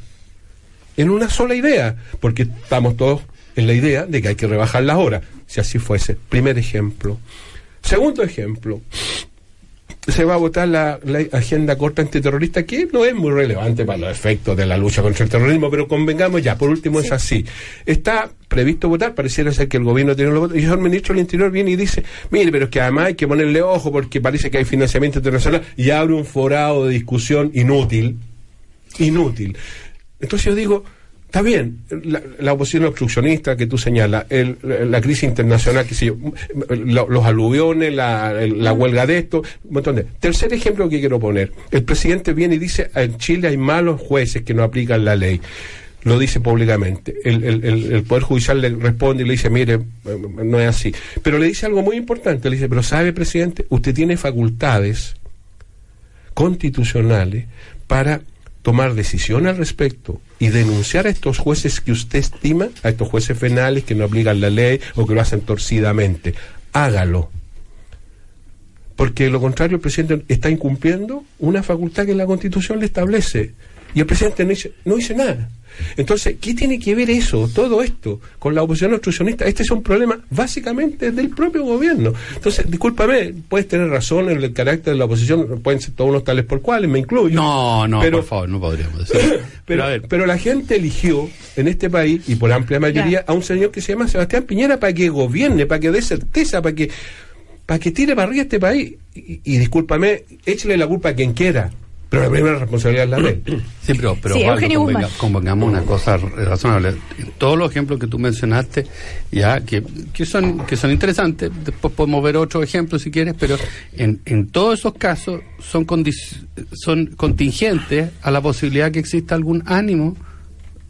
[SPEAKER 2] en una sola idea? Porque estamos todos en la idea de que hay que rebajar las horas, si así fuese. Primer ejemplo. Segundo ejemplo, se va a votar la, la agenda corta antiterrorista, que no es muy relevante para los efectos de la lucha contra el terrorismo, pero convengamos ya, por último es así. Está previsto votar, pareciera ser que el gobierno tiene los votos, y el ministro del Interior viene y dice, mire, pero es que además hay que ponerle ojo porque parece que hay financiamiento internacional, y abre un forado de discusión inútil, inútil. Entonces yo digo, está bien, la, la oposición obstruccionista que tú señalas, el- la crisis internacional, que sé lo- los aluviones, la, el- la huelga de esto, un montón de... Tercer ejemplo que quiero poner, el presidente viene y dice, en Chile hay malos jueces que no aplican la ley. Lo dice públicamente. El, el- Poder Judicial le responde y le dice, mire, no es así. Pero le dice algo muy importante, le dice, pero sabe, presidente, usted tiene facultades constitucionales para tomar decisión al respecto y denunciar a estos jueces que usted estima, a estos jueces penales que no aplican la ley o que lo hacen torcidamente. Hágalo. Porque lo contrario el presidente está incumpliendo una facultad que la constitución le establece. Y el presidente no no dice nada. Entonces, ¿qué tiene que ver eso, todo esto, con la oposición obstruccionista? Este es un problema básicamente del propio gobierno. Entonces, discúlpame, puedes tener razón en el carácter de la oposición, pueden ser todos unos tales por cuales, me incluyo.
[SPEAKER 7] No, no,
[SPEAKER 2] pero,
[SPEAKER 7] por favor, no podríamos decir.
[SPEAKER 2] pero,
[SPEAKER 7] a ver,
[SPEAKER 2] pero la gente eligió en este país, y por amplia mayoría, a un señor que se llama Sebastián Piñera para que gobierne, para que dé certeza, para que, para que tire para arriba este país. Y, y discúlpame, échale la culpa a quien quiera, pero la primera responsabilidad es la él.
[SPEAKER 7] Sí, pero, pero
[SPEAKER 1] Sí, Eugenio
[SPEAKER 7] convenga- convengamos una cosa razonable. En todos los ejemplos que tú mencionaste, ya que, que son que son interesantes, después podemos ver otros ejemplos si quieres, pero en, en todos esos casos son son contingentes a la posibilidad que exista algún ánimo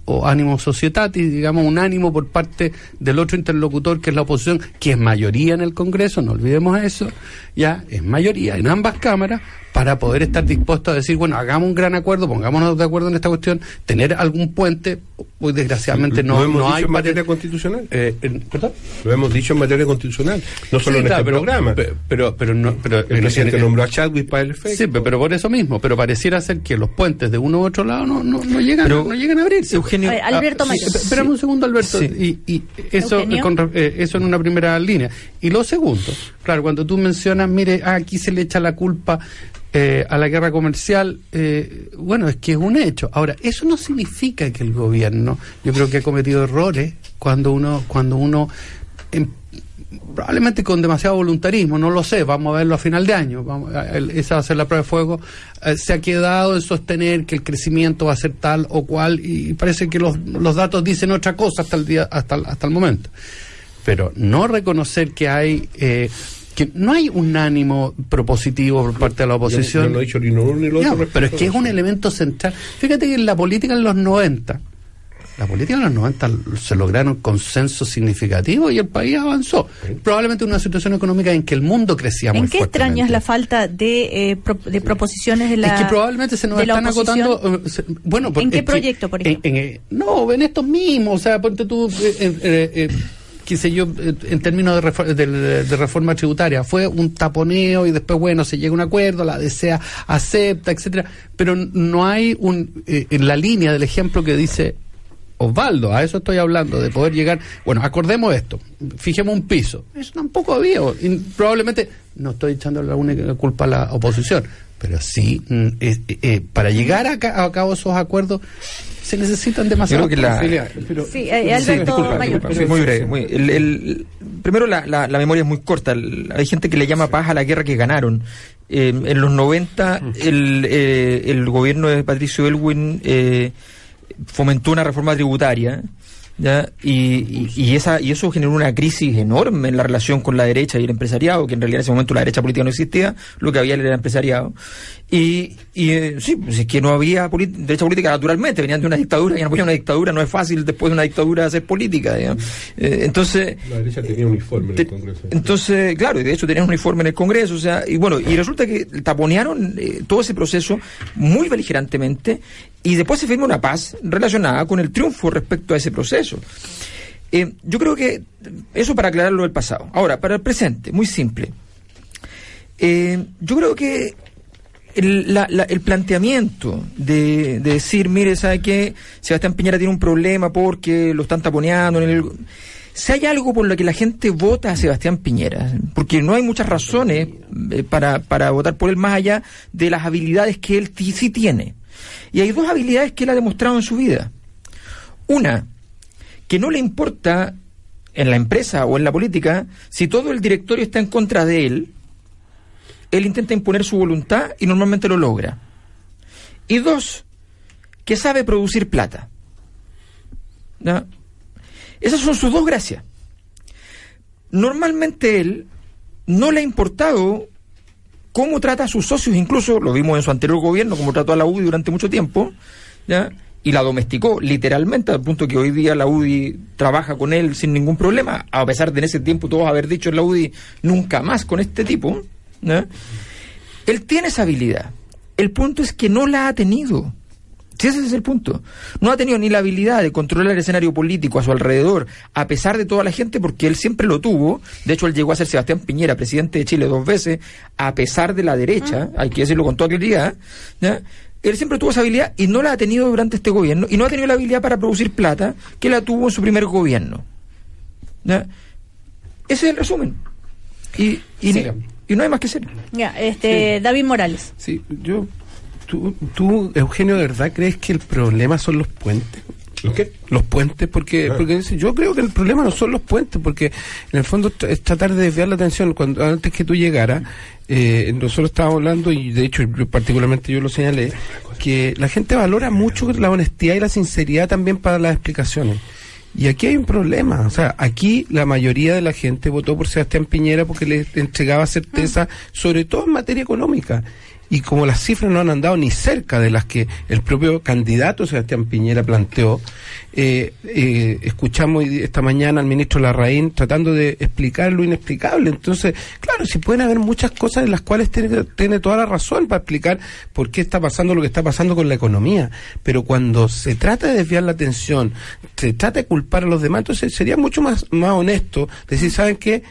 [SPEAKER 7] o ánimo societatis, digamos, un ánimo por parte del otro interlocutor que es la oposición, que es mayoría en el Congreso, no olvidemos eso, ya es mayoría en ambas cámaras, para poder estar dispuesto a decir, bueno, hagamos un gran acuerdo, pongámonos de acuerdo en esta cuestión, tener algún puente, pues desgraciadamente no,
[SPEAKER 2] lo hemos
[SPEAKER 7] no
[SPEAKER 2] dicho
[SPEAKER 7] hay
[SPEAKER 2] en materia constitucional.
[SPEAKER 7] eh, ¿perdón?
[SPEAKER 2] Lo hemos dicho en materia constitucional, no solo
[SPEAKER 7] Sí,
[SPEAKER 2] en este
[SPEAKER 7] pero-
[SPEAKER 2] programa.
[SPEAKER 7] Pero, pero, pero no, pero
[SPEAKER 2] el
[SPEAKER 7] en-
[SPEAKER 2] presidente
[SPEAKER 7] en-
[SPEAKER 2] nombró a Chadwick para el efecto.
[SPEAKER 7] Sí, pe- pero por eso mismo, pero pareciera ser que los puentes de uno u otro lado no, no, no llegan,
[SPEAKER 4] Pero,
[SPEAKER 7] no llegan a abrirse.
[SPEAKER 4] Eugenio,
[SPEAKER 1] A ver, Alberto
[SPEAKER 4] ah,
[SPEAKER 1] Mayor.
[SPEAKER 4] sí,
[SPEAKER 7] Espérame un segundo, Alberto.
[SPEAKER 4] Sí.
[SPEAKER 7] Y, y eso, con re- eh, eso en una primera línea. Y lo segundo, claro, cuando tú mencionas, mire, ah, aquí se le echa la culpa eh, a la guerra comercial, eh, bueno, es que es un hecho. Ahora, eso no significa que el gobierno, yo creo que ha cometido errores cuando uno, cuando uno em, probablemente con demasiado voluntarismo, no lo sé, vamos a verlo a final de año, vamos, el- esa va a ser la prueba de fuego, eh, se ha quedado en sostener que el crecimiento va a ser tal o cual y parece que los, los datos dicen otra cosa hasta el día hasta, hasta el momento. Pero no reconocer que hay eh, que no hay un ánimo propositivo por parte de la
[SPEAKER 2] Yo
[SPEAKER 7] oposición.
[SPEAKER 2] no he dicho ni lo uno ni lo
[SPEAKER 7] Ya,
[SPEAKER 2] otro.
[SPEAKER 7] pero es que es un elemento central. Fíjate que en la política en los 90, la política en los 90 se lograron consensos significativos y el país avanzó. Probablemente en una situación económica en que el mundo crecía muy
[SPEAKER 1] ¿En qué extraño es la falta de, eh, pro- de proposiciones de la
[SPEAKER 7] es que probablemente se nos
[SPEAKER 1] de la
[SPEAKER 7] están
[SPEAKER 1] oposición?
[SPEAKER 7] agotando. eh, se- bueno, por-
[SPEAKER 1] ¿En qué
[SPEAKER 7] que-
[SPEAKER 1] proyecto, por ejemplo?
[SPEAKER 7] en, eh, no, en estos mismos. O sea, ponte tú, eh, eh, qué sé yo, eh, en términos de, refor- de- reforma tributaria. Fue un taponeo y después, bueno, se llega a un acuerdo, la DCA acepta, etcétera Pero no hay un eh, en la línea del ejemplo que dice. Osvaldo, a eso estoy hablando, de poder llegar. Bueno, acordemos esto, fijemos un piso. Eso tampoco había. y probablemente, no estoy echando la única culpa a la oposición, pero sí, mm, eh, eh, eh, para llegar a, a cabo esos acuerdos se necesitan demasiadas
[SPEAKER 4] Yo creo que la-.
[SPEAKER 7] Pero-
[SPEAKER 1] Sí, eh, Alberto
[SPEAKER 4] disculpa,
[SPEAKER 1] Mayor.
[SPEAKER 4] disculpa, sí, muy breve. muy- el- el- primero, la, la- la memoria es muy corta. Hay gente que le llama paz a la guerra que ganaron. Eh, en los 90, el, eh, el gobierno de Patricio Elwin eh, fomentó una reforma tributaria ¿ya? Y, y, y esa, y eso generó una crisis enorme en la relación con la derecha y el empresariado, que en realidad en ese momento la derecha política no existía, lo que había era el empresariado. Y, y eh, sí, pues es que no había derecha política naturalmente, venían de una dictadura, y apoyar una dictadura no es fácil después de una dictadura hacer política. Eh, entonces,
[SPEAKER 2] La derecha tenía uniforme en
[SPEAKER 4] te-
[SPEAKER 2] el Congreso.
[SPEAKER 4] entonces, claro, y de hecho tenían un uniforme en el Congreso, o sea, y bueno, y resulta que taponearon eh, todo ese proceso muy beligerantemente y después se firma una paz relacionada con el triunfo respecto a ese proceso. Eh, yo creo que eso para aclarar lo del pasado. Ahora, para el presente, muy simple. Eh, yo creo que el, la- la- el planteamiento de, de decir, mire, ¿sabe qué? Sebastián Piñera tiene un problema porque lo están taponeando. En el... Si hay algo por lo que la gente vota a Sebastián Piñera, porque no hay muchas razones eh, para, para votar por él más allá de las habilidades que él sí tiene. Y hay dos habilidades que él ha demostrado en su vida. Una, que no le importa en la empresa o en la política si todo el directorio está en contra de él, él intenta imponer su voluntad y normalmente lo logra. Y dos, que sabe producir plata. ¿Ya? Esas son sus dos gracias. Normalmente él no le ha importado cómo trata a sus socios, incluso lo vimos en su anterior gobierno, como trató a la UDI durante mucho tiempo, ¿ya? y la domesticó literalmente, al punto que hoy día la UDI trabaja con él sin ningún problema, a pesar de en ese tiempo todos haber dicho en la UDI nunca más con este tipo. ¿Ya? Él tiene esa habilidad. El punto es que no la ha tenido. Si ese es el punto. No ha tenido ni la habilidad de controlar el escenario político a su alrededor, a pesar de toda la gente, porque él siempre lo tuvo. De hecho, él llegó a ser Sebastián Piñera, presidente de Chile dos veces, a pesar de la derecha, hay que decirlo con toda claridad. ¿ya? Él siempre tuvo esa habilidad y no la ha tenido durante este gobierno, y no ha tenido la habilidad para producir plata que la tuvo en su primer gobierno. ¿ya? Ese es el resumen. Y, y,
[SPEAKER 3] Sí.
[SPEAKER 4] Y no hay más que hacer.
[SPEAKER 1] Ya, este, David Morales.
[SPEAKER 3] Sí, yo. ¿Tú, tú, Eugenio, de verdad crees que el problema son los puentes?
[SPEAKER 2] ¿Los qué?
[SPEAKER 3] Los puentes, porque,
[SPEAKER 2] Claro.
[SPEAKER 3] porque yo creo que el problema no son los puentes, porque en el fondo es tratar de desviar la atención. Cuando antes que tú llegaras, eh, nosotros estábamos hablando, y de hecho yo- particularmente yo lo señalé, que la gente valora mucho la honestidad y la sinceridad también para las explicaciones. Y aquí hay un problema, o sea, aquí la mayoría de la gente votó por Sebastián Piñera porque le entregaba certeza, sobre todo en materia económica. Y como las cifras no han andado ni cerca de las que el propio candidato Sebastián Piñera planteó, eh, eh, escuchamos esta mañana al ministro Larraín tratando de explicar lo inexplicable. Entonces, claro, si pueden haber muchas cosas en las cuales tiene, tiene toda la razón para explicar por qué está pasando lo que está pasando con la economía. Pero cuando se trata de desviar la atención, se trata de culpar a los demás, entonces sería mucho más, más honesto decir, ¿saben qué?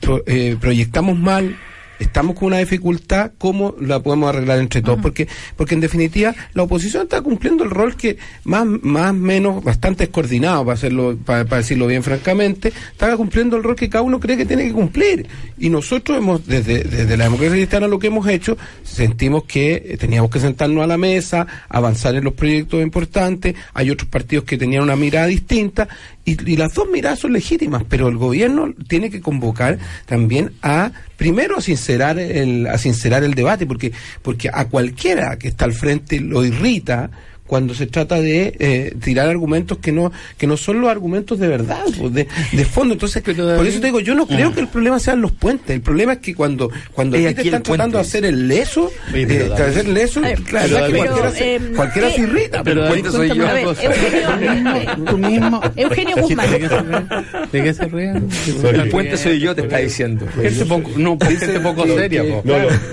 [SPEAKER 3] pro- eh, proyectamos mal, estamos con una dificultad, ¿cómo la podemos arreglar entre todos? Porque, porque en definitiva la oposición está cumpliendo el rol que más, más menos, bastante descoordinado, para hacerlo, para, para decirlo bien francamente, está cumpliendo el rol que cada uno cree que tiene que cumplir. Y nosotros hemos, desde, desde la democracia cristiana lo que hemos hecho, sentimos que eh, teníamos que sentarnos a la mesa, avanzar en los proyectos importantes, hay otros partidos que tenían una mirada distinta, y, y las dos miradas son legítimas, pero el gobierno tiene que convocar también a primero a sincerar el a sincerar el debate porque porque a cualquiera que está al frente lo irrita cuando se trata de eh, tirar argumentos que no que no son los argumentos de verdad pues, de, de fondo entonces por eso te digo yo no creo que el problema sean los puentes el problema es que cuando cuando te
[SPEAKER 4] aquí el
[SPEAKER 3] están tratando de hacer el leso
[SPEAKER 7] Oye,
[SPEAKER 3] eh,
[SPEAKER 7] David.
[SPEAKER 3] hacer leso
[SPEAKER 1] ver,
[SPEAKER 3] claro
[SPEAKER 1] pero,
[SPEAKER 3] es que cualquiera, se,
[SPEAKER 1] eh,
[SPEAKER 3] cualquiera
[SPEAKER 1] eh,
[SPEAKER 3] se irrita
[SPEAKER 7] Pero
[SPEAKER 3] el puente soy yo
[SPEAKER 1] ver. Eugenio,
[SPEAKER 7] Tú mismo.
[SPEAKER 1] Eugenio
[SPEAKER 7] ¿De
[SPEAKER 1] Guzmán.
[SPEAKER 7] ¿De qué se ríen?
[SPEAKER 4] El puente soy yo, te está diciendo.
[SPEAKER 7] Gente poco, no, gente poco seria,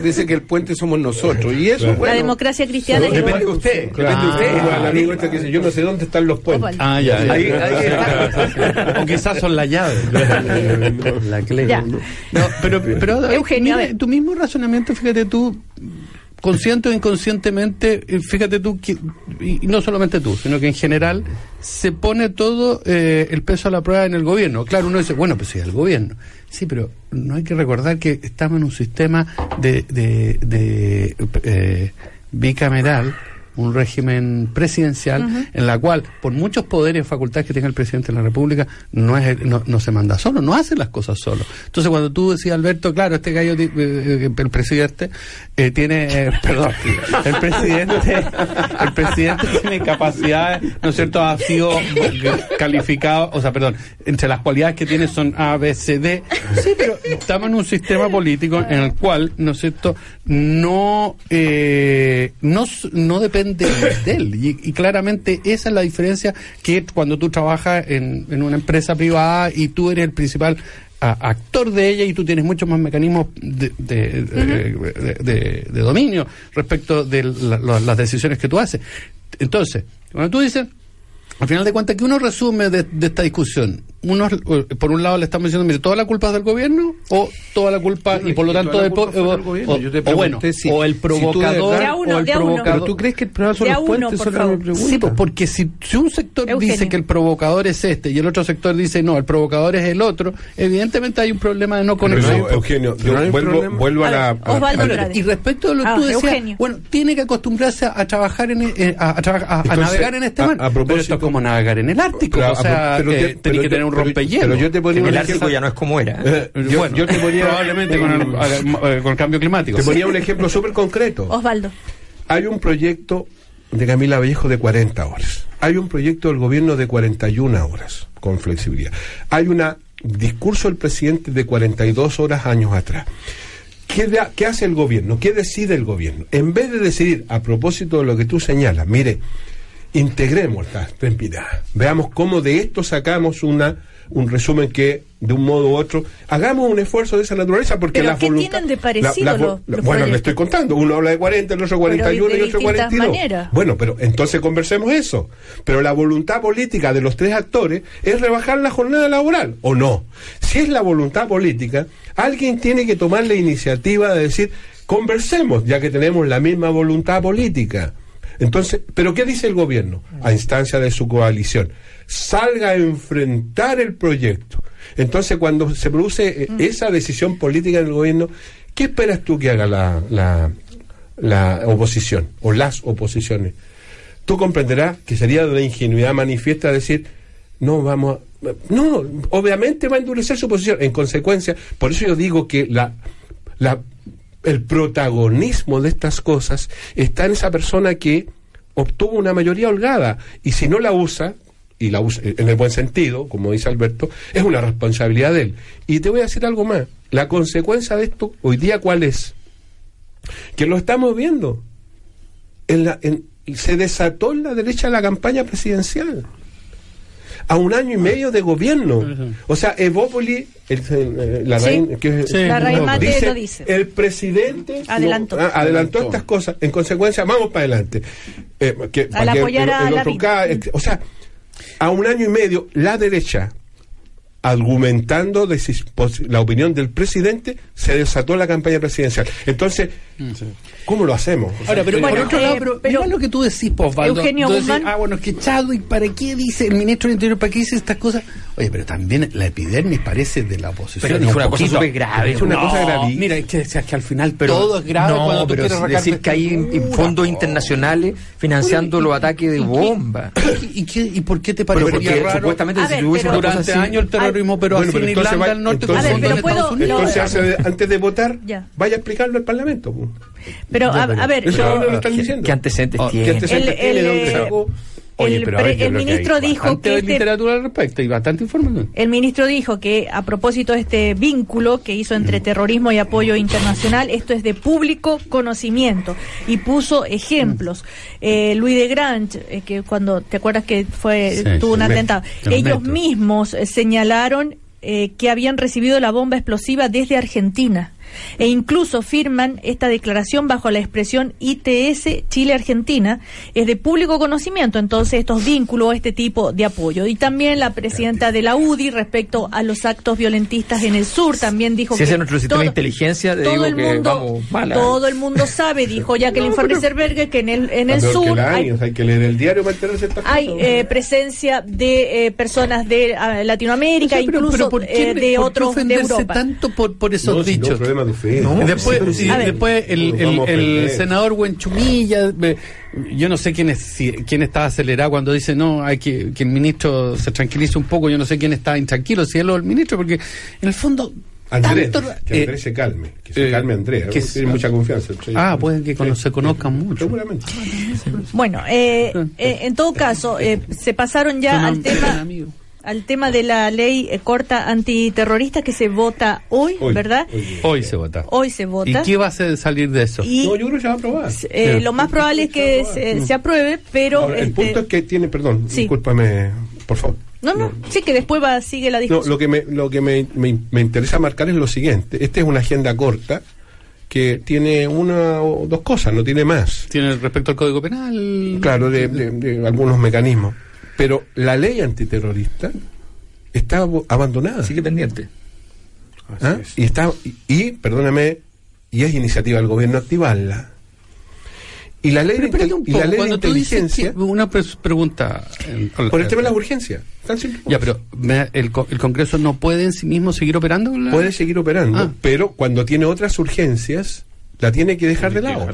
[SPEAKER 3] dice que el puente somos nosotros y eso
[SPEAKER 1] La democracia cristiana.
[SPEAKER 2] Depende de usted. Depende de usted. Como el amigo este que dice, yo no sé dónde están los puentes.
[SPEAKER 7] Ah, ya.
[SPEAKER 2] Ahí-
[SPEAKER 7] ya.
[SPEAKER 2] ahí está.
[SPEAKER 7] O quizás son la llave. La clave.
[SPEAKER 1] Ya.
[SPEAKER 7] No, pero, pero David,
[SPEAKER 1] Eugenio, a
[SPEAKER 7] mira, tu mismo razonamiento, fíjate tú, consciente o inconscientemente, eh, fíjate tú, que, y y no solamente tú, sino que en general se pone todo eh, el peso a la prueba en el gobierno. Claro, uno dice, bueno, pues sí, el gobierno. Sí, pero no hay que recordar que estamos en un sistema de, de, de, eh, bicameral un régimen presidencial en la cual, por muchos poderes y facultades que tenga el presidente de la República, no, es, no, no se manda solo, no hace las cosas solo. Entonces, cuando tú decías, Alberto, claro, este gallo, eh, eh, el presidente, eh, tiene, eh, perdón, el presidente, el presidente tiene capacidades, ¿no es cierto?, ha sido calificado, o sea, perdón, entre las cualidades que tiene son A, B, C, D. Sí, pero estamos en un sistema político en el cual, ¿no es cierto?, no, eh, no, no depende de él. Y, y claramente esa es la diferencia que cuando tú trabajas en, en una empresa privada y tú eres el principal a- actor de ella y tú tienes muchos más mecanismos de, de, de- de- de dominio respecto de la- la- las decisiones que tú haces. Entonces, cuando tú dices, al final de cuentas, que uno resume de, de esta discusión, unos, eh, por un lado le estamos diciendo, mire, ¿toda la culpa es del gobierno o toda la culpa,
[SPEAKER 3] No,
[SPEAKER 7] y por lo tanto, del po-
[SPEAKER 3] gobierno.
[SPEAKER 7] o-
[SPEAKER 3] Yo te
[SPEAKER 7] o bueno,
[SPEAKER 3] si-
[SPEAKER 7] o el
[SPEAKER 3] si de
[SPEAKER 7] provocador,
[SPEAKER 1] De a uno,
[SPEAKER 7] o el
[SPEAKER 1] de a
[SPEAKER 7] provocador.
[SPEAKER 3] Pero tú crees que el problema son
[SPEAKER 1] De a
[SPEAKER 3] los
[SPEAKER 1] uno,
[SPEAKER 3] puentes,
[SPEAKER 1] por.
[SPEAKER 7] Sí, pues porque si, si un sector
[SPEAKER 1] Eugenio.
[SPEAKER 7] dice que el provocador es este y el otro sector dice no, el provocador es el otro, evidentemente hay un problema de no
[SPEAKER 2] Pero,
[SPEAKER 7] conexión.
[SPEAKER 2] Eugenio,
[SPEAKER 3] pero
[SPEAKER 2] yo
[SPEAKER 3] no
[SPEAKER 2] vuelvo, vuelvo a,
[SPEAKER 1] A
[SPEAKER 2] la...
[SPEAKER 1] ver,
[SPEAKER 2] a a
[SPEAKER 1] Andrade.
[SPEAKER 7] Y respecto a lo que
[SPEAKER 1] Ah,
[SPEAKER 7] tú decías,
[SPEAKER 1] Eugenio.
[SPEAKER 7] bueno, tiene que acostumbrarse a, a trabajar en, eh, a, a a- a navegar en este
[SPEAKER 2] a-
[SPEAKER 7] mar.
[SPEAKER 2] a propósito-
[SPEAKER 7] como navegar en el Ártico,
[SPEAKER 2] Pero-
[SPEAKER 7] o sea,
[SPEAKER 2] pero
[SPEAKER 7] que
[SPEAKER 2] te-
[SPEAKER 7] tenés
[SPEAKER 2] pero
[SPEAKER 7] que
[SPEAKER 2] yo-
[SPEAKER 7] tener un
[SPEAKER 2] pero-
[SPEAKER 7] rompehielo.
[SPEAKER 2] pero yo te ponía
[SPEAKER 4] El Ártico ya no es como era.
[SPEAKER 2] Eh, yo,
[SPEAKER 7] bueno,
[SPEAKER 2] yo te ponía,
[SPEAKER 7] probablemente con el, con el cambio climático.
[SPEAKER 2] te ponía un ejemplo súper concreto.
[SPEAKER 1] Osvaldo.
[SPEAKER 2] Hay un proyecto de Camila Vallejo de 40 horas. Hay un proyecto del gobierno de 41 horas, con flexibilidad. Hay un discurso del presidente de 42 horas años atrás. ¿Qué, da- ¿Qué hace el gobierno? ¿Qué decide el gobierno? En vez de decidir, a propósito de lo que tú señalas, mire, integremos las tres miradas. Veamos cómo de esto sacamos una un resumen que de un modo u otro hagamos un esfuerzo de esa naturaleza porque
[SPEAKER 1] Pero
[SPEAKER 2] la
[SPEAKER 1] ¿qué
[SPEAKER 2] voluntad
[SPEAKER 1] tienen de parecido
[SPEAKER 2] vo-
[SPEAKER 1] los- los
[SPEAKER 2] bueno le estoy contando uno habla de 40 el otro 41
[SPEAKER 1] de
[SPEAKER 2] y otro
[SPEAKER 1] distintas
[SPEAKER 2] 42
[SPEAKER 1] maneras.
[SPEAKER 2] bueno pero entonces conversemos eso. Pero la voluntad política de los tres actores es rebajar la jornada laboral o no si es la voluntad política alguien tiene que tomar la iniciativa de decir conversemos ya que tenemos la misma voluntad política entonces, ¿pero qué dice el gobierno? A instancia de su coalición. Salga a enfrentar el proyecto. Entonces, cuando se produce eh, esa decisión política en el gobierno, ¿qué esperas tú que haga la, la, la oposición o las oposiciones? Tú comprenderás que sería de una ingenuidad manifiesta decir, no vamos a... No, obviamente va a endurecer su posición. En consecuencia, por eso yo digo que la, la, el protagonismo de estas cosas está en esa persona que obtuvo una mayoría holgada y si no la usa, y la usa en el buen sentido, como dice Alberto, es una responsabilidad de él. Y te voy a decir algo más. La consecuencia de esto, hoy día, ¿cuál es? Que lo estamos viendo. En la, en- se desató en la derecha la campaña presidencial. A un año y medio de gobierno. O sea, Evópoli, el- el- la
[SPEAKER 1] Sí.
[SPEAKER 2] raíz, que-
[SPEAKER 7] Sí.
[SPEAKER 1] La raíz mate lo dice.
[SPEAKER 2] El presidente
[SPEAKER 1] Adelantó.
[SPEAKER 2] no, ah, adelantó estas cosas. En consecuencia, vamos para adelante. Eh, que, para que
[SPEAKER 1] apoyar
[SPEAKER 2] el-
[SPEAKER 1] a
[SPEAKER 2] el otro
[SPEAKER 1] Lavín.
[SPEAKER 2] ca- ex- o sea, a un año y medio, la derecha, argumentando de si pos- la opinión del presidente, se desató la campaña presidencial. Entonces, ¿cómo lo hacemos? O sea,
[SPEAKER 7] Ahora, pero
[SPEAKER 1] Bueno,
[SPEAKER 7] por otro
[SPEAKER 1] eh,
[SPEAKER 7] lado, pero,
[SPEAKER 1] pero-
[SPEAKER 7] mira lo que tú decís, pues, Osvaldo.
[SPEAKER 1] Eugenio
[SPEAKER 7] Tú decís,
[SPEAKER 1] Guzmán.
[SPEAKER 7] ah, bueno, es que Chadwick, ¿para qué dice el ministro del Interior? ¿Para qué dice estas cosas? Oye, pero también la epidermis parece de la oposición.
[SPEAKER 4] Pero dijo
[SPEAKER 7] un
[SPEAKER 4] una cosa
[SPEAKER 7] poquito.
[SPEAKER 4] súper grave.
[SPEAKER 2] Es una
[SPEAKER 7] No,
[SPEAKER 2] cosa gravísima.
[SPEAKER 7] Mira, es que, es que al final
[SPEAKER 4] Pero
[SPEAKER 7] todo es grave
[SPEAKER 4] no,
[SPEAKER 7] cuando tú
[SPEAKER 4] pero
[SPEAKER 7] quieres
[SPEAKER 4] decir que hay fondos internacionales financiando los ataques de bomba.
[SPEAKER 7] ¿Y, qué, ¿Y por qué te
[SPEAKER 4] Pero
[SPEAKER 7] parecería
[SPEAKER 4] porque
[SPEAKER 7] raro?
[SPEAKER 4] supuestamente
[SPEAKER 1] A ver, pero-
[SPEAKER 4] cosa
[SPEAKER 7] Durante años el terrorismo, pero
[SPEAKER 2] Bueno,
[SPEAKER 7] así
[SPEAKER 2] pero
[SPEAKER 7] en Irlanda
[SPEAKER 2] va-
[SPEAKER 7] del Norte
[SPEAKER 2] entonces-
[SPEAKER 7] con
[SPEAKER 1] A ver,
[SPEAKER 7] fondos
[SPEAKER 1] pero
[SPEAKER 7] de
[SPEAKER 1] puedo-
[SPEAKER 7] Estados Unidos.
[SPEAKER 2] Entonces, hace de- antes de votar,
[SPEAKER 1] Ya.
[SPEAKER 2] vaya a explicarlo al Parlamento. pues.
[SPEAKER 1] Pero, a, a ver,
[SPEAKER 2] Eso
[SPEAKER 1] yo-
[SPEAKER 2] no lo están
[SPEAKER 4] ¿Qué,
[SPEAKER 2] diciendo.
[SPEAKER 4] qué antecedentes
[SPEAKER 7] Oh, ¿qué
[SPEAKER 4] tiene?
[SPEAKER 2] antecedentes
[SPEAKER 1] El-
[SPEAKER 2] tiene?
[SPEAKER 1] el,
[SPEAKER 2] ¿De dónde sacó?
[SPEAKER 7] Oye,
[SPEAKER 1] el,
[SPEAKER 7] ver, que
[SPEAKER 1] ministro dijo que este,
[SPEAKER 7] literatura al respecto y bastante información.
[SPEAKER 1] el ministro dijo que a propósito de este vínculo que hizo entre terrorismo y apoyo internacional, esto es de público conocimiento y puso ejemplos. Eh, Luis de Grange, eh, que cuando te acuerdas que fue
[SPEAKER 7] Sí,
[SPEAKER 1] tuvo un atentado, ellos mismos eh, señalaron que habían recibido la bomba explosiva desde Argentina. E incluso firman esta declaración bajo la expresión ITS Chile-Argentina, es de público conocimiento, entonces estos vínculos, este tipo de apoyo. Y también la presidenta de la UDI respecto a los actos violentistas en el sur, también dijo
[SPEAKER 4] Si
[SPEAKER 1] que
[SPEAKER 4] ese es nuestro sistema de inteligencia, te
[SPEAKER 1] todo
[SPEAKER 4] digo
[SPEAKER 1] el
[SPEAKER 4] que
[SPEAKER 1] mundo,
[SPEAKER 4] vamos mal, ¿eh?
[SPEAKER 1] todo el mundo sabe, dijo Jacqueline
[SPEAKER 2] No,
[SPEAKER 1] que en el, en el sur hay
[SPEAKER 2] que leer el diario para enterarse de estas
[SPEAKER 1] hay
[SPEAKER 2] cosas.
[SPEAKER 1] eh, presencia de eh, personas de ah, Latinoamérica,
[SPEAKER 7] pero-
[SPEAKER 1] incluso
[SPEAKER 7] pero ¿por qué-
[SPEAKER 1] eh, de
[SPEAKER 7] por qué
[SPEAKER 1] otros de Europa.
[SPEAKER 7] tanto por, por esos
[SPEAKER 2] No, si no,
[SPEAKER 4] No,
[SPEAKER 7] después,
[SPEAKER 2] Sí, sí.
[SPEAKER 7] El, senador Buenchumilla, ve, yo no sé quién es si- quién está acelerado cuando dice no, hay que que el ministro se tranquilice un poco, yo no sé quién está intranquilo, si él o el ministro, porque en el fondo
[SPEAKER 2] Andrés,
[SPEAKER 7] tanto-
[SPEAKER 2] que
[SPEAKER 7] eh,
[SPEAKER 2] Andrés se calme, que se
[SPEAKER 7] eh,
[SPEAKER 2] calme Andrés,
[SPEAKER 7] que
[SPEAKER 2] ¿no?
[SPEAKER 7] se-
[SPEAKER 2] tiene mucha confianza.
[SPEAKER 7] Ah, pueden que cono- se conozcan mucho.
[SPEAKER 2] Seguramente.
[SPEAKER 1] Bueno, eh, eh, en todo caso, eh, se pasaron ya
[SPEAKER 7] Son
[SPEAKER 1] al tema. Al tema de la ley eh, corta antiterrorista que se vota hoy,
[SPEAKER 2] Hoy,
[SPEAKER 1] ¿verdad?
[SPEAKER 2] hoy.
[SPEAKER 7] Hoy se vota.
[SPEAKER 1] Hoy se
[SPEAKER 7] ¿Y
[SPEAKER 1] vota.
[SPEAKER 7] qué va a salir de eso?
[SPEAKER 1] Y
[SPEAKER 2] No, yo creo que se va a aprobar.
[SPEAKER 1] eh,
[SPEAKER 7] Sí.
[SPEAKER 1] lo más probable es que se, se apruebe, pero
[SPEAKER 2] Ahora, el
[SPEAKER 1] este,
[SPEAKER 2] punto es que tiene, perdón,
[SPEAKER 1] Sí.
[SPEAKER 2] discúlpame, por favor.
[SPEAKER 1] no, no, sí que después va sigue la
[SPEAKER 2] No,
[SPEAKER 1] discusión.
[SPEAKER 2] lo que, me, lo que me, me- me interesa marcar es lo siguiente. Esta es una agenda corta que tiene una o dos cosas, no tiene más.
[SPEAKER 7] Tiene respecto al Código Penal.
[SPEAKER 2] Claro, de, de- de algunos mecanismos. Pero la ley antiterrorista está abandonada.
[SPEAKER 4] Sigue pendiente.
[SPEAKER 2] ¿Ah? Y está y, y, perdóname, y es iniciativa del gobierno activarla. Y la ley,
[SPEAKER 7] Pero
[SPEAKER 2] de, y la ley de inteligencia
[SPEAKER 7] que- una pregunta. eh,
[SPEAKER 2] por el tema de las urgencias. Tan simple como
[SPEAKER 7] Ya, pero me- el, co- el Congreso no puede en sí mismo seguir operando. la-
[SPEAKER 2] puede seguir operando,
[SPEAKER 7] Ah.
[SPEAKER 2] pero cuando tiene otras urgencias la tiene que dejar de lado.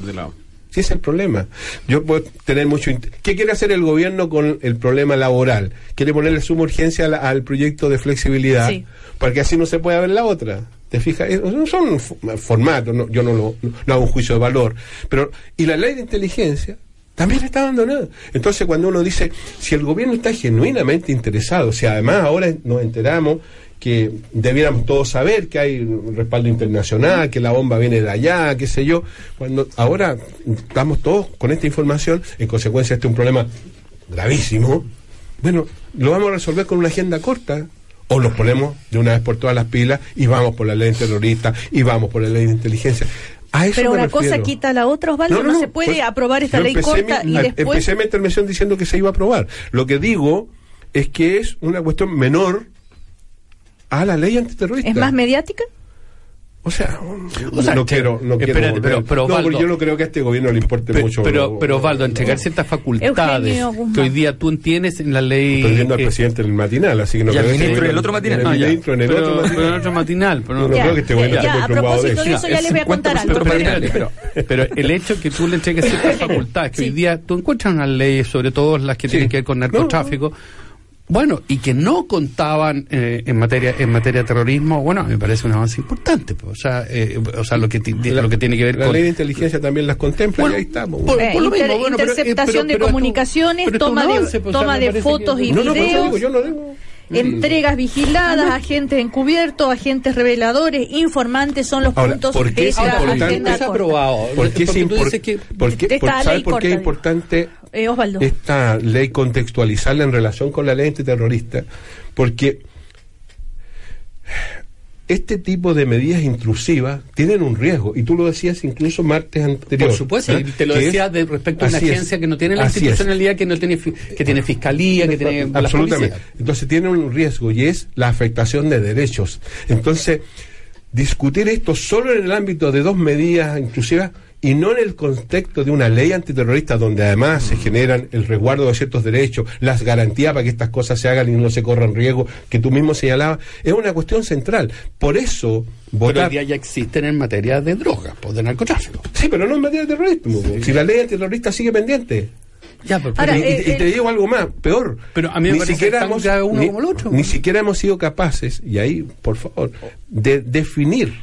[SPEAKER 2] Sí, es el problema. Yo puedo tener mucho. ¿Qué quiere hacer el gobierno con el problema laboral? Quiere ponerle suma urgencia al proyecto de flexibilidad
[SPEAKER 1] Sí.
[SPEAKER 2] para que así no se pueda ver la otra. ¿Te fijas? No son formatos, no- yo no, lo, no hago un juicio de valor. pero Y la ley de inteligencia también está abandonada. Entonces, cuando uno dice, si el gobierno está genuinamente interesado, si además ahora nos enteramos que debiéramos todos saber que hay un respaldo internacional, que la bomba viene de allá, qué sé yo, cuando ahora estamos todos con esta información, en consecuencia este es un problema gravísimo, bueno, lo vamos a resolver con una agenda corta. O nos ponemos de una vez por todas las pilas y vamos por la ley terrorista y vamos por la ley de inteligencia. A eso
[SPEAKER 1] Pero
[SPEAKER 2] me
[SPEAKER 1] una cosa
[SPEAKER 2] refiero.
[SPEAKER 1] quita la otra, Osvaldo. No, se puede
[SPEAKER 2] pues,
[SPEAKER 1] aprobar esta ley corta
[SPEAKER 2] mi-
[SPEAKER 1] y después.
[SPEAKER 2] Empecé mi intervención diciendo que se iba a aprobar. Lo que digo es que es una cuestión menor a la ley antiterrorista.
[SPEAKER 1] ¿Es más mediática?
[SPEAKER 2] O sea,
[SPEAKER 7] O sea,
[SPEAKER 2] no
[SPEAKER 7] che,
[SPEAKER 2] quiero, no quiero
[SPEAKER 7] espérate, pero- pero,
[SPEAKER 2] no,
[SPEAKER 7] Osvaldo-
[SPEAKER 2] yo no creo que a este gobierno le importe
[SPEAKER 7] Pe-
[SPEAKER 2] mucho.
[SPEAKER 7] pero, pero Osvaldo, entregar ciertas facultades
[SPEAKER 1] Eugenio
[SPEAKER 7] que hoy día tú tienes en la ley.
[SPEAKER 2] Estoy viendo al
[SPEAKER 7] eh,
[SPEAKER 2] presidente en el matinal, así que no creo que este
[SPEAKER 4] ministro en el otro matinal.
[SPEAKER 2] en
[SPEAKER 7] ah,
[SPEAKER 2] el
[SPEAKER 7] ya.
[SPEAKER 2] ministro en el
[SPEAKER 7] pero,
[SPEAKER 2] otro
[SPEAKER 7] pero en
[SPEAKER 2] matinal.
[SPEAKER 7] otro matinal. pero
[SPEAKER 2] No, no
[SPEAKER 1] Ya,
[SPEAKER 2] creo que este gobierno
[SPEAKER 1] ya,
[SPEAKER 2] esté preocupado de eso.
[SPEAKER 1] eso, ya
[SPEAKER 4] el
[SPEAKER 1] les voy a contar
[SPEAKER 4] 50%
[SPEAKER 1] algo.
[SPEAKER 7] Pero,
[SPEAKER 4] Pero-
[SPEAKER 7] pero, pero el hecho que tú le entregues ciertas facultades, que
[SPEAKER 1] Sí.
[SPEAKER 7] hoy día tú encuentras unas leyes, sobre todo las que
[SPEAKER 2] Sí.
[SPEAKER 7] tienen que ver con narcotráfico, bueno, y que no contaban eh, en materia en materia de terrorismo, bueno, me parece un avance importante. pues, o, sea, eh, o sea, lo que, ti- lo que tiene que ver
[SPEAKER 2] La
[SPEAKER 7] con...
[SPEAKER 2] ley de inteligencia también las contempla
[SPEAKER 7] Bueno,
[SPEAKER 2] y ahí estamos.
[SPEAKER 7] por-
[SPEAKER 1] Eh,
[SPEAKER 7] lo
[SPEAKER 1] inter-
[SPEAKER 7] mismo, bueno, pero- eh,
[SPEAKER 1] interceptación de
[SPEAKER 7] pero- pero esto-
[SPEAKER 1] comunicaciones,
[SPEAKER 7] esto es
[SPEAKER 1] toma
[SPEAKER 7] un
[SPEAKER 1] de,
[SPEAKER 7] avance, pues, o sea,
[SPEAKER 1] toma de fotos
[SPEAKER 7] que-
[SPEAKER 1] y
[SPEAKER 2] no, no, por eso
[SPEAKER 1] videos.
[SPEAKER 2] digo, yo no digo.
[SPEAKER 1] Entregas vigiladas, agentes encubiertos, agentes reveladores, informantes son los
[SPEAKER 2] Ahora,
[SPEAKER 1] puntos
[SPEAKER 2] ¿por qué
[SPEAKER 1] de
[SPEAKER 2] es
[SPEAKER 1] esta
[SPEAKER 2] importante?
[SPEAKER 1] agenda
[SPEAKER 7] se ha
[SPEAKER 1] corta.
[SPEAKER 7] aprobado.
[SPEAKER 2] ¿Por qué es
[SPEAKER 7] Porque tú
[SPEAKER 2] impor-
[SPEAKER 7] dices que-
[SPEAKER 2] por qué-
[SPEAKER 1] de
[SPEAKER 2] por-
[SPEAKER 1] esta
[SPEAKER 2] ¿Sabe
[SPEAKER 1] ley
[SPEAKER 2] por qué es importante
[SPEAKER 1] Eh,
[SPEAKER 2] esta ley contextualizarla en relación con la ley antiterrorista? Porque este tipo de medidas intrusivas tienen un riesgo, y tú lo decías incluso martes anterior.
[SPEAKER 7] Por supuesto,
[SPEAKER 2] ¿eh?
[SPEAKER 7] y te lo decía
[SPEAKER 2] es-
[SPEAKER 7] de respecto a una
[SPEAKER 2] así es,
[SPEAKER 7] agencia que no tiene la
[SPEAKER 2] así es.
[SPEAKER 7] institucionalidad, que no tiene que tiene fiscalía, que tiene
[SPEAKER 2] Absolutamente. Entonces tiene un riesgo y es la afectación de derechos. Entonces, discutir esto solo en el ámbito de dos medidas inclusivas y no en el contexto de una ley antiterrorista donde además se generan el resguardo de ciertos derechos, las garantías para que estas cosas se hagan y no se corran riesgo, que tú mismo señalabas, es una cuestión central. Por eso,
[SPEAKER 7] Pero hoy
[SPEAKER 2] votar...
[SPEAKER 7] día ya existen en materia de drogas, pues, de narcotráfico.
[SPEAKER 2] Sí, pero no en materia de terrorismo. Si la ley antiterrorista sigue pendiente.
[SPEAKER 7] Ya, pero,
[SPEAKER 1] Ahora,
[SPEAKER 2] y,
[SPEAKER 1] eh,
[SPEAKER 2] te
[SPEAKER 1] eh,
[SPEAKER 2] digo algo más, peor.
[SPEAKER 7] Pero a mí me parece tan grave uno
[SPEAKER 2] ni,
[SPEAKER 7] como el otro.
[SPEAKER 2] Ni siquiera hemos sido capaces, y ahí, por favor, de definir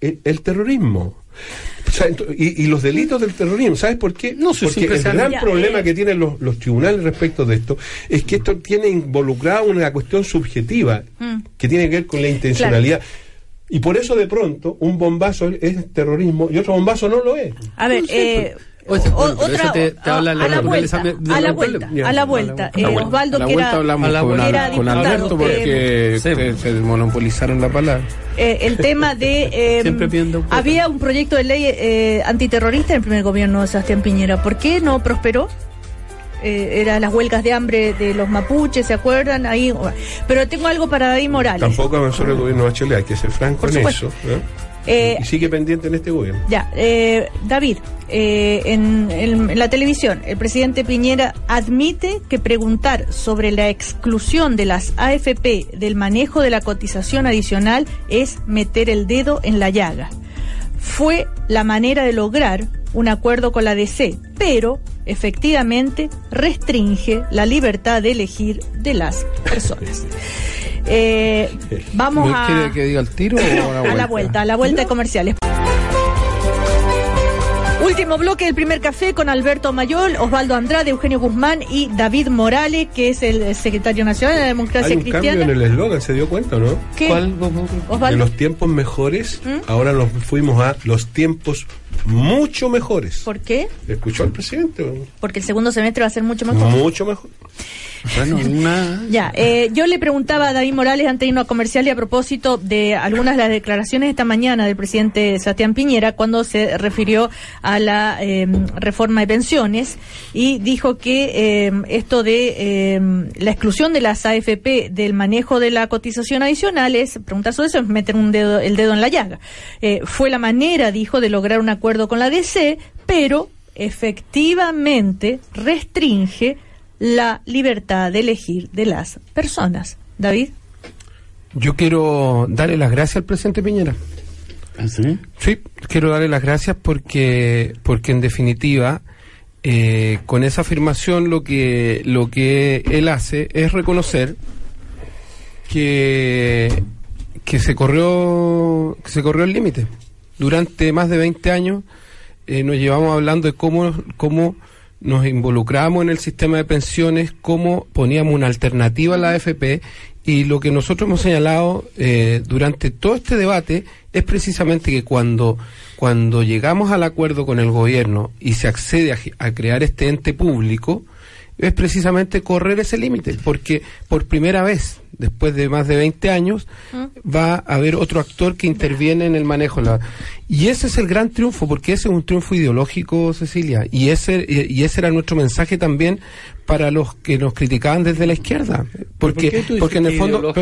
[SPEAKER 2] el, el terrorismo. O sea, ento- y, y los delitos del terrorismo, ¿sabes por qué?
[SPEAKER 7] No,
[SPEAKER 2] Porque el gran
[SPEAKER 1] Ya,
[SPEAKER 2] problema
[SPEAKER 1] eh.
[SPEAKER 2] que tienen los, los tribunales respecto de esto es que esto tiene involucrada una cuestión subjetiva
[SPEAKER 1] Mm.
[SPEAKER 2] que tiene que ver con la intencionalidad. Y por eso de pronto un bombazo es, terrorismo y otro bombazo no lo es.
[SPEAKER 1] A ver,
[SPEAKER 7] No
[SPEAKER 1] eh, otra,
[SPEAKER 7] eso te- te
[SPEAKER 1] a-
[SPEAKER 7] habla
[SPEAKER 1] a,
[SPEAKER 7] la
[SPEAKER 1] vuelta, a la
[SPEAKER 7] del
[SPEAKER 1] vuelta,
[SPEAKER 7] problema.
[SPEAKER 1] a la
[SPEAKER 2] Ya,
[SPEAKER 1] vuelta.
[SPEAKER 7] a la
[SPEAKER 1] Eh,
[SPEAKER 7] vuelta.
[SPEAKER 1] Osvaldo, que era,
[SPEAKER 7] hablamos
[SPEAKER 3] A la
[SPEAKER 7] con
[SPEAKER 3] vuelta
[SPEAKER 1] era
[SPEAKER 3] con
[SPEAKER 1] diputado,
[SPEAKER 3] Alberto
[SPEAKER 1] eh,
[SPEAKER 3] porque
[SPEAKER 7] Sí,
[SPEAKER 3] se, se monopolizaron la palabra.
[SPEAKER 1] eh, el tema de... eh, había un proyecto de ley eh, antiterrorista en el primer gobierno de Sebastián Piñera. ¿Por qué no prosperó? Eh, eran las huelgas de hambre de los mapuches, ¿se acuerdan? Ahí, pero tengo algo para David Morales.
[SPEAKER 2] Tampoco avanzó el gobierno de Bachelet, hay que ser franco
[SPEAKER 1] Por
[SPEAKER 2] en
[SPEAKER 1] supuesto.
[SPEAKER 2] eso. ¿eh?
[SPEAKER 1] Eh,
[SPEAKER 2] y sigue pendiente en este gobierno.
[SPEAKER 1] Ya, eh, David, eh, en, en- en la televisión, el presidente Piñera admite que preguntar sobre la exclusión de las AFP del manejo de la cotización adicional es meter el dedo en la llaga. Fue la manera de lograr un acuerdo con la DC, pero efectivamente restringe la libertad de elegir de las personas. Eh, vamos
[SPEAKER 3] ¿No
[SPEAKER 1] a,
[SPEAKER 3] quiere que diga el tiro o a la
[SPEAKER 1] a
[SPEAKER 3] vuelta?
[SPEAKER 1] la vuelta, a la vuelta de comerciales. Último bloque del primer café con Alberto Mayol, Osvaldo Andrade, Eugenio Guzmán y David Morales, que es el secretario nacional de la democracia
[SPEAKER 2] Hay un cambio
[SPEAKER 1] cristiana.
[SPEAKER 2] en el eslogan, ¿se dio cuenta, no?
[SPEAKER 1] ¿Qué?
[SPEAKER 7] ¿Cuál? vos-
[SPEAKER 2] De
[SPEAKER 1] Osvaldo.
[SPEAKER 2] los tiempos mejores,
[SPEAKER 1] ¿Mm?
[SPEAKER 2] ahora nos fuimos a los tiempos mucho mejores.
[SPEAKER 1] ¿Por qué?
[SPEAKER 2] ¿Escuchó al presidente?
[SPEAKER 1] Porque el segundo semestre va a ser mucho mejor.
[SPEAKER 2] Mucho mejor.
[SPEAKER 7] Bueno, una...
[SPEAKER 1] Ya, eh, yo le preguntaba a David Morales antes de irnos a comercial y a propósito de algunas de las declaraciones esta mañana del presidente Sebastián Piñera cuando se refirió a la eh, reforma de pensiones y dijo que eh, esto de eh, la exclusión de las AFP del manejo de la cotización adicional es, preguntar sobre eso es meter un dedo, el dedo en la llaga. Eh, fue la manera, dijo, de lograr un acuerdo con la DC, pero efectivamente restringe la libertad de elegir de las personas. David.
[SPEAKER 3] Yo quiero darle las gracias al presidente Piñera.
[SPEAKER 7] ¿Ah, sí?
[SPEAKER 3] Sí, quiero darle las gracias porque, porque en definitiva, eh, con esa afirmación lo que, lo que él hace es reconocer que, que se corrió, que se corrió el límite. Durante más de 20 años eh, nos llevamos hablando de cómo, cómo nos involucramos en el sistema de pensiones, cómo poníamos una alternativa a la AFP y lo que nosotros hemos señalado eh, durante todo este debate es precisamente que cuando, cuando llegamos al acuerdo con el gobierno y se accede a crear este ente público, es precisamente correr ese límite, porque por primera vez, después de más de 20 años, va a haber otro actor que interviene en el manejo. La... Y ese es el gran triunfo, porque ese es un triunfo ideológico, Cecilia, y ese, y ese era nuestro mensaje también para los que nos criticaban desde la izquierda, porque,
[SPEAKER 7] ¿Por qué tú dices
[SPEAKER 3] porque en el fondo,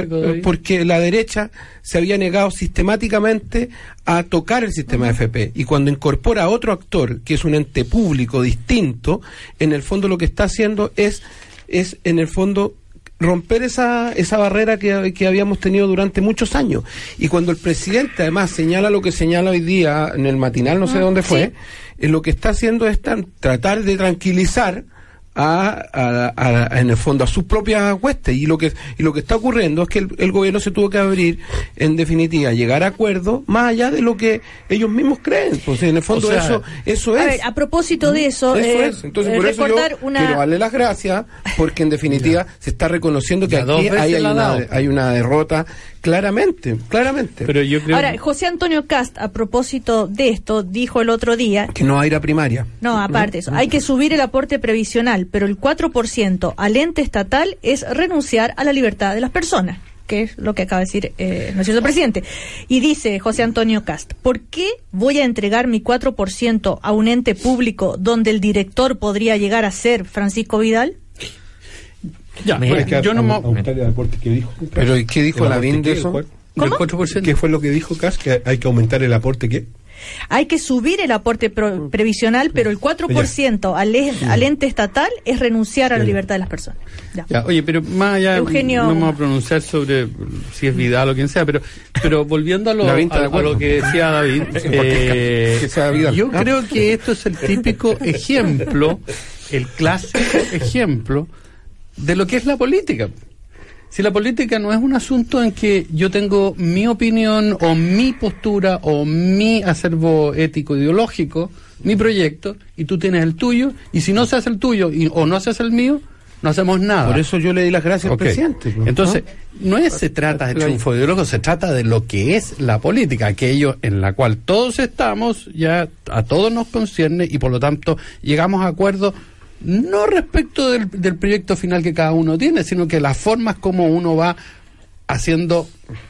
[SPEAKER 3] porque la derecha se había negado sistemáticamente a tocar el sistema FP y cuando incorpora a otro actor que es un ente público distinto, en el fondo lo que está haciendo es es en el fondo romper esa, esa barrera que, que habíamos tenido durante muchos años. Y cuando el presidente además señala lo que señala hoy día en el matinal, no sé dónde fue, eh, lo que está haciendo es tan- tratar de tranquilizar a, a- a- en el fondo a sus propias huestes. Y lo que y lo que está ocurriendo es que el, el gobierno se tuvo que abrir en definitiva llegar a acuerdos más allá de lo que ellos mismos creen. Pues en el fondo
[SPEAKER 7] O sea,
[SPEAKER 3] eso eso
[SPEAKER 1] A
[SPEAKER 3] es.
[SPEAKER 1] ver, a propósito de eso,
[SPEAKER 3] eso
[SPEAKER 1] eh,
[SPEAKER 3] es. Entonces,
[SPEAKER 1] eh,
[SPEAKER 3] por eso yo
[SPEAKER 1] recordar una...
[SPEAKER 3] quiero darle las gracias, porque en definitiva se está reconociendo que
[SPEAKER 7] Ya
[SPEAKER 3] aquí hay, hay una, hay una derrota claramente, claramente.
[SPEAKER 7] Pero yo creo
[SPEAKER 1] Ahora, José Antonio Cast, a propósito de esto, dijo el otro día
[SPEAKER 3] que no va a ir a primaria.
[SPEAKER 1] No, aparte de eso, hay que subir el aporte previsional, pero el 4% al ente estatal es renunciar a la libertad de las personas, que es lo que acaba de decir eh, nuestro señor presidente. Y dice José Antonio Cast, ¿por qué voy a entregar mi 4% a un ente público donde el director podría llegar a ser Francisco Vidal?
[SPEAKER 7] Ya,
[SPEAKER 2] Hay
[SPEAKER 7] bueno,
[SPEAKER 2] que
[SPEAKER 7] yo no
[SPEAKER 2] au-
[SPEAKER 7] me...
[SPEAKER 2] aumentar el aporte que dijo.
[SPEAKER 3] Pero ¿y qué dijo
[SPEAKER 2] ¿El
[SPEAKER 3] Lavín de
[SPEAKER 2] qué?
[SPEAKER 3] eso?
[SPEAKER 1] ¿Cómo?
[SPEAKER 7] 4%.
[SPEAKER 2] ¿Qué fue lo que dijo Cas? Que hay que aumentar el aporte que
[SPEAKER 1] Hay que subir el aporte pro- previsional, pero el 4% al, al ente estatal es renunciar a la libertad de las personas. Ya.
[SPEAKER 7] Ya, oye, pero más allá,
[SPEAKER 1] Eugenio-
[SPEAKER 7] no vamos a pronunciar sobre si es Vidal o quien sea, pero, pero volviendo a lo,
[SPEAKER 3] David, ¿está
[SPEAKER 7] a, a lo que decía David, eh,
[SPEAKER 3] que sea Vidal.
[SPEAKER 7] yo creo que esto es el típico ejemplo, el clásico ejemplo de lo que es la política. Si la política no es un asunto en que yo tengo mi opinión o mi postura o mi acervo ético ideológico, mi proyecto, y tú tienes el tuyo, y si no se hace el tuyo y, o no se hace el mío, no hacemos nada.
[SPEAKER 3] Por eso yo le di las gracias al presidente. ¿no?
[SPEAKER 7] Entonces, no es se trata de triunfo ideológico, se trata de lo que es la política, aquello en la cual todos estamos, ya a todos nos concierne y por lo tanto llegamos a acuerdos no respecto del, del proyecto final que cada uno tiene, sino que las formas como uno va haciendo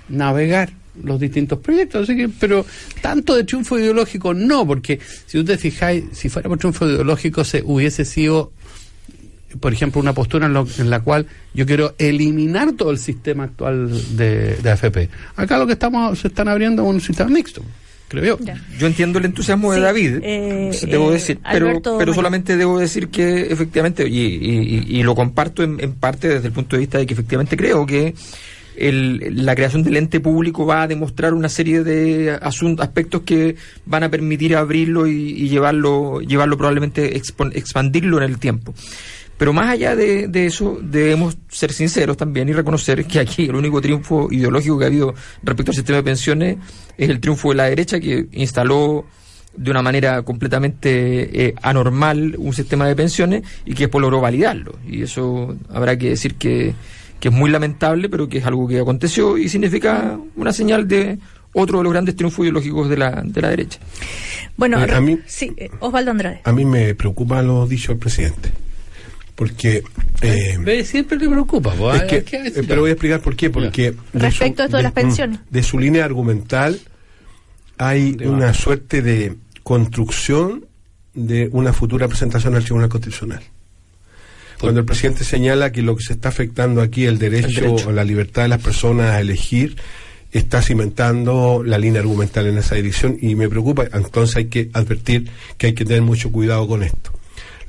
[SPEAKER 7] navegar los distintos proyectos. Así que, pero tanto de triunfo ideológico no, porque si te fijáis, si fuera por triunfo ideológico se hubiese sido por ejemplo, una postura en, lo- en la cual yo quiero eliminar todo el sistema actual de, de AFP. Acá lo que estamos se están abriendo es un sistema mixto. Creo yo.
[SPEAKER 4] Entiendo el entusiasmo de David,
[SPEAKER 1] eh,
[SPEAKER 4] debo
[SPEAKER 1] eh,
[SPEAKER 4] decir, pero,
[SPEAKER 1] Alberto
[SPEAKER 4] pero solamente debo decir que efectivamente, y, y- y- y lo comparto en, en parte desde el punto de vista de que efectivamente creo que el- la creación del ente público va a demostrar una serie de asun- aspectos que van a permitir abrirlo y, y llevarlo, llevarlo probablemente expandirlo en el tiempo. Pero más allá de, de eso, debemos ser sinceros también y reconocer que aquí el único triunfo ideológico que ha habido respecto al sistema de pensiones es el triunfo de la derecha que instaló de una manera completamente eh, anormal un sistema de pensiones y que después logró validarlo. Y eso habrá que decir que, que es muy lamentable, pero que es algo que aconteció y significa una señal de otro de los grandes triunfos ideológicos de la, de la derecha.
[SPEAKER 1] Bueno,
[SPEAKER 2] Eh, a mí-
[SPEAKER 1] sí, eh, Osvaldo Andrade.
[SPEAKER 2] A mí me preocupa lo dicho del presidente. Porque. eh,
[SPEAKER 7] Siempre le preocupa. pues,
[SPEAKER 2] es que,
[SPEAKER 7] que
[SPEAKER 2] eh, pero voy a explicar por qué. Porque. de
[SPEAKER 1] Respecto a esto de las
[SPEAKER 2] mm,
[SPEAKER 1] pensiones.
[SPEAKER 2] De su línea argumental hay
[SPEAKER 7] De
[SPEAKER 2] una
[SPEAKER 7] baja.
[SPEAKER 2] suerte de construcción de una futura presentación al Tribunal Constitucional. Cuando el presidente señala que lo que se está afectando aquí, el derecho,
[SPEAKER 4] El derecho.
[SPEAKER 2] a la libertad de las personas a elegir, está cimentando la línea argumental en esa dirección y me preocupa. Entonces hay que advertir que hay que tener mucho cuidado con esto.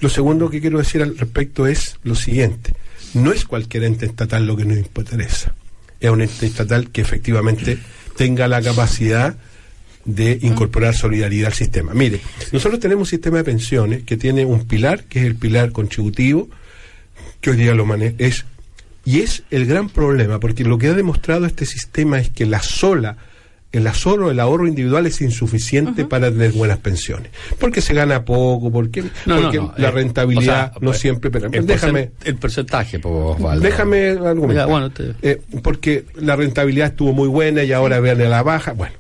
[SPEAKER 2] Lo segundo que quiero decir al respecto es lo siguiente. No es cualquier ente estatal lo que nos interesa. Es un ente estatal que efectivamente tenga la capacidad de incorporar solidaridad al sistema. Mire, nosotros tenemos un sistema de pensiones que tiene un pilar, que es el pilar contributivo, que hoy día lo maneja, es, y es el gran problema, porque lo que ha demostrado este sistema es que la sola, el solo el ahorro individual es insuficiente para tener buenas pensiones. Porque se gana poco, porque,
[SPEAKER 7] No,
[SPEAKER 2] porque
[SPEAKER 7] no,
[SPEAKER 2] la
[SPEAKER 7] eh,
[SPEAKER 2] rentabilidad
[SPEAKER 7] o sea,
[SPEAKER 2] no
[SPEAKER 7] pues,
[SPEAKER 2] siempre, pero
[SPEAKER 7] el
[SPEAKER 2] déjame,
[SPEAKER 7] porcent- el porcentaje, pues, Osvaldo.
[SPEAKER 2] Déjame argumentar.
[SPEAKER 7] Ya, bueno, te-
[SPEAKER 2] Eh, porque la rentabilidad estuvo muy buena y ahora vean a la baja. Bueno,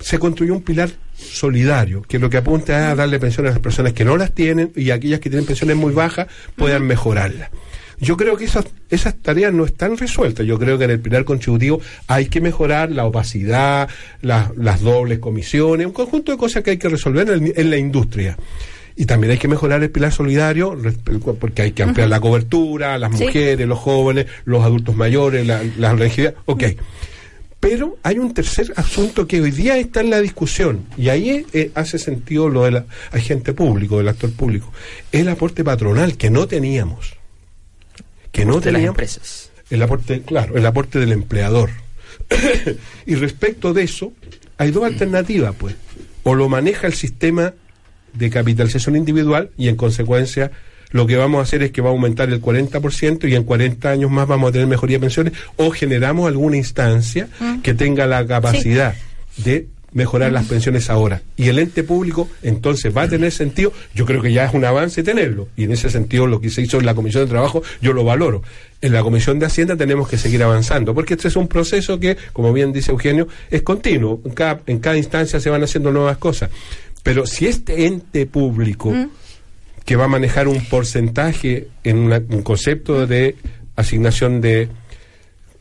[SPEAKER 2] se construyó un pilar solidario que lo que apunta es a darle pensiones a las personas que no las tienen y aquellas que tienen pensiones muy bajas puedan mejorarlas. Yo creo que esas, esas tareas no están resueltas. Yo creo que en el pilar contributivo hay que mejorar la opacidad, la- las dobles comisiones, un conjunto de cosas que hay que resolver en, el- en la industria. Y también hay que mejorar el pilar solidario porque hay que ampliar la cobertura, las
[SPEAKER 1] Sí.
[SPEAKER 2] mujeres, los jóvenes, los adultos mayores, la, la longevidad. Ok. Pero hay un tercer asunto que hoy día está en la discusión, y ahí eh, hace sentido lo del agente público, del actor público. El aporte patronal que no teníamos. Que no
[SPEAKER 4] de las empresas.
[SPEAKER 2] El aporte, claro, el aporte del empleador. y respecto de eso, hay dos alternativas, pues. O lo maneja el sistema de capitalización individual y en consecuencia lo que vamos a hacer es que va a aumentar el 40% y en 40 años más vamos a tener mejoría de pensiones o generamos alguna instancia que tenga la capacidad de mejorar las pensiones ahora. Y el ente público entonces va a tener sentido, yo creo que ya es un avance tenerlo, y en ese sentido lo que se hizo en la Comisión de Trabajo yo lo valoro. En la Comisión de Hacienda tenemos que seguir avanzando, porque este es un proceso que, como bien dice Eugenio, es continuo, en cada, en cada instancia se van haciendo nuevas cosas. Pero si este ente público que va a manejar un porcentaje en una- un concepto de asignación de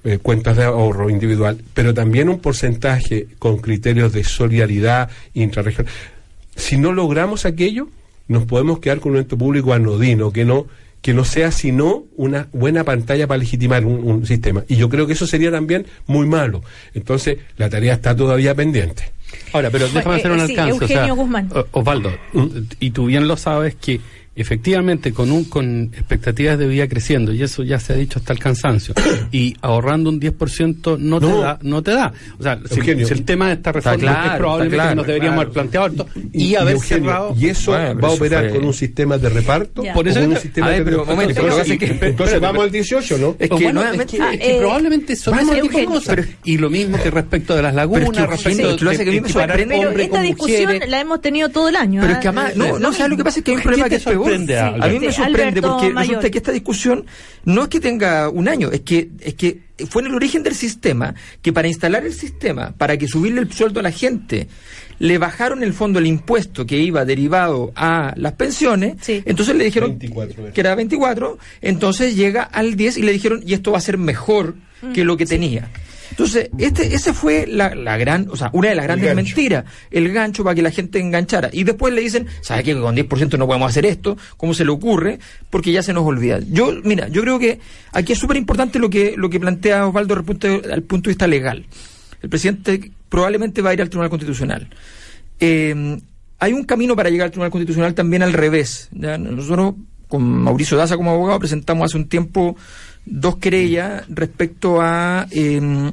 [SPEAKER 2] eh, cuentas de ahorro individual, pero también un porcentaje con criterios de solidaridad intrarregional. Si no logramos aquello, nos podemos quedar con un ente público anodino, que no que no sea sino una buena pantalla para legitimar un, un sistema. Y yo creo que eso sería también muy malo. Entonces, la tarea está todavía pendiente.
[SPEAKER 7] Ahora, pero déjame
[SPEAKER 1] Eh,
[SPEAKER 7] hacer un
[SPEAKER 1] eh, sí,
[SPEAKER 7] alcance. o sea,
[SPEAKER 1] Eugenio Guzmán.
[SPEAKER 7] Osvaldo, y tú bien lo sabes que efectivamente con un con expectativas de vida creciendo, y eso ya se ha dicho hasta el cansancio, y ahorrando un 10% no te
[SPEAKER 2] No.
[SPEAKER 7] da, no te da. O sea, si,
[SPEAKER 2] Eugenio,
[SPEAKER 7] si el tema de esta reforma
[SPEAKER 4] claro,
[SPEAKER 7] es probablemente
[SPEAKER 4] claro,
[SPEAKER 7] que nos deberíamos
[SPEAKER 4] claro.
[SPEAKER 7] haber planteado harto y, haber
[SPEAKER 2] Eugenio,
[SPEAKER 7] cerrado.
[SPEAKER 2] y eso
[SPEAKER 4] Bueno,
[SPEAKER 2] va a operar
[SPEAKER 4] fue-
[SPEAKER 2] con un sistema de reparto
[SPEAKER 1] Ya.
[SPEAKER 2] por eso un sistema
[SPEAKER 4] ver,
[SPEAKER 2] de
[SPEAKER 4] pero,
[SPEAKER 2] reparto.
[SPEAKER 4] momento,
[SPEAKER 2] entonces,
[SPEAKER 4] que
[SPEAKER 2] vamos al 18 ¿no?
[SPEAKER 7] Es que,
[SPEAKER 4] bueno,
[SPEAKER 7] no, es
[SPEAKER 4] es
[SPEAKER 7] que,
[SPEAKER 4] que-
[SPEAKER 7] es que
[SPEAKER 1] eh,
[SPEAKER 7] probablemente son ese tipo de
[SPEAKER 1] Eugenio.
[SPEAKER 7] cosas.
[SPEAKER 4] Pero-
[SPEAKER 7] y lo mismo que respecto de las lagunas, respecto
[SPEAKER 4] sorprende-
[SPEAKER 1] Pero esta discusión la hemos tenido todo el año.
[SPEAKER 4] Pero
[SPEAKER 1] ¿ah?
[SPEAKER 4] es que además, no, no, ¿sabes lo que pasa? Es que hay un
[SPEAKER 7] ¿Qué
[SPEAKER 4] problema
[SPEAKER 7] te
[SPEAKER 4] que es peor.
[SPEAKER 7] Sorprende,
[SPEAKER 4] A mí me sorprende
[SPEAKER 1] Alberto
[SPEAKER 4] porque
[SPEAKER 1] Mayor.
[SPEAKER 4] resulta que esta discusión no es que tenga un año, es que, es que fue en el origen del sistema que para instalar el sistema, para que subirle el sueldo a la gente, le bajaron el fondo el impuesto que iba derivado a las pensiones,
[SPEAKER 1] Sí.
[SPEAKER 4] entonces le dijeron
[SPEAKER 2] 24 era.
[SPEAKER 4] que era 24, entonces llega al 10 y le dijeron, y esto va a ser mejor que lo que tenía. Entonces, este, esa fue la, la gran, o sea, una de las grandes mentiras, el gancho para que la gente enganchara. Y después le dicen, ¿sabe qué? Con 10% no podemos hacer esto, ¿cómo se le ocurre? Porque ya se nos olvida. Yo, mira, yo creo que aquí es súper importante lo que, lo que plantea Osvaldo el punto, al punto de vista legal. El presidente probablemente va a ir al Tribunal Constitucional. Eh, hay un camino para llegar al Tribunal Constitucional también al revés. ¿ya? Nosotros, con Mauricio Daza como abogado, presentamos hace un tiempo dos querellas respecto a, eh,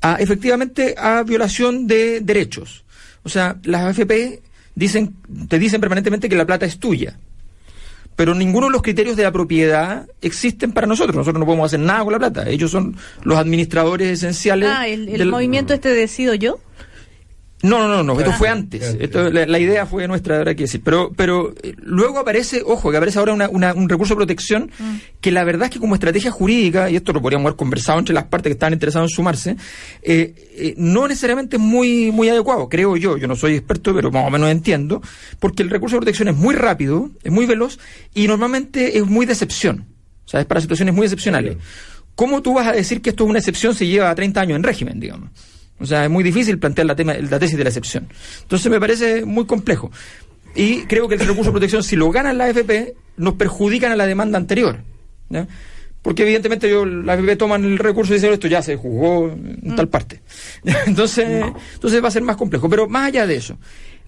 [SPEAKER 4] a efectivamente a violación de derechos. O sea, las AFP dicen, te dicen permanentemente que la plata es tuya. Pero ninguno de los criterios de la propiedad existen para nosotros. Nosotros no podemos hacer nada con la plata. Ellos son los administradores esenciales.
[SPEAKER 1] Ah, el, el
[SPEAKER 4] del-
[SPEAKER 1] movimiento este decido yo.
[SPEAKER 4] No, no, no, no, esto
[SPEAKER 1] Ah.
[SPEAKER 4] fue antes. Esto, la, la idea fue nuestra, habrá que decir. Pero, pero eh, luego aparece, ojo, que aparece ahora una- una- un recurso de protección que la verdad es que como estrategia jurídica, y esto lo podríamos haber conversado entre las partes que estaban interesadas en sumarse, eh, eh, no necesariamente es muy, muy adecuado, creo yo. Yo no soy experto, pero más o menos entiendo, porque el recurso de protección es muy rápido, es muy veloz y normalmente es muy de excepción. O sea, es para situaciones muy excepcionales. ¿Cómo tú vas a decir que esto es una excepción si lleva 30 años en régimen, digamos? O sea, es muy difícil plantear la, tema, la tesis de la excepción. Entonces me parece muy complejo. Y creo que el recurso de protección, si lo gana la AFP, nos perjudican a la demanda anterior. ¿ya? Porque evidentemente yo, la AFP toman el recurso y dicen esto ya se juzgó en tal parte. entonces, entonces va a ser más complejo. Pero más allá de eso,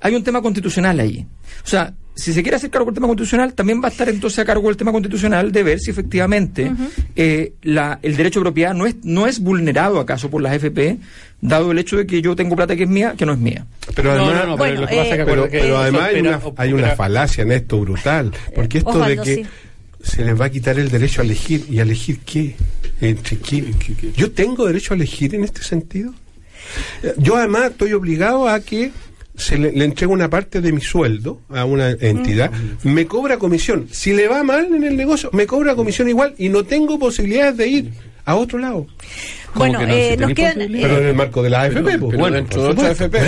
[SPEAKER 4] hay un tema constitucional ahí. O sea, si se quiere hacer cargo del tema constitucional, también va a estar entonces a cargo del tema constitucional de ver si efectivamente eh, la, el derecho de propiedad no es, no es vulnerado acaso por las FP, dado el hecho de que yo tengo plata que es mía, que no es mía.
[SPEAKER 2] Pero además,
[SPEAKER 7] no, no,
[SPEAKER 1] Bueno,
[SPEAKER 7] pero lo que pasa es que
[SPEAKER 1] eh,
[SPEAKER 2] pero,
[SPEAKER 7] acuérdate que
[SPEAKER 2] pero
[SPEAKER 7] eso
[SPEAKER 2] además hay una, hay una falacia en esto brutal. Porque esto de
[SPEAKER 1] sí.
[SPEAKER 2] que se les va a quitar el derecho a elegir. ¿Y a elegir qué? ¿Entre qué? ¿Yo tengo derecho a elegir en este sentido? Eh, Yo además estoy obligado a que se le, le entregue una parte de mi sueldo a una entidad, me cobra comisión. Si le va mal en el negocio, me cobra comisión igual y no tengo posibilidades de ir a otro lado.
[SPEAKER 1] Bueno,
[SPEAKER 7] que no?
[SPEAKER 1] eh,
[SPEAKER 7] Si
[SPEAKER 1] nos quedan.
[SPEAKER 7] posibilidad.
[SPEAKER 2] Pero en
[SPEAKER 1] eh,
[SPEAKER 2] el marco de la AFP, pues.
[SPEAKER 3] pero
[SPEAKER 2] bueno,
[SPEAKER 3] dentro de otra. AFP.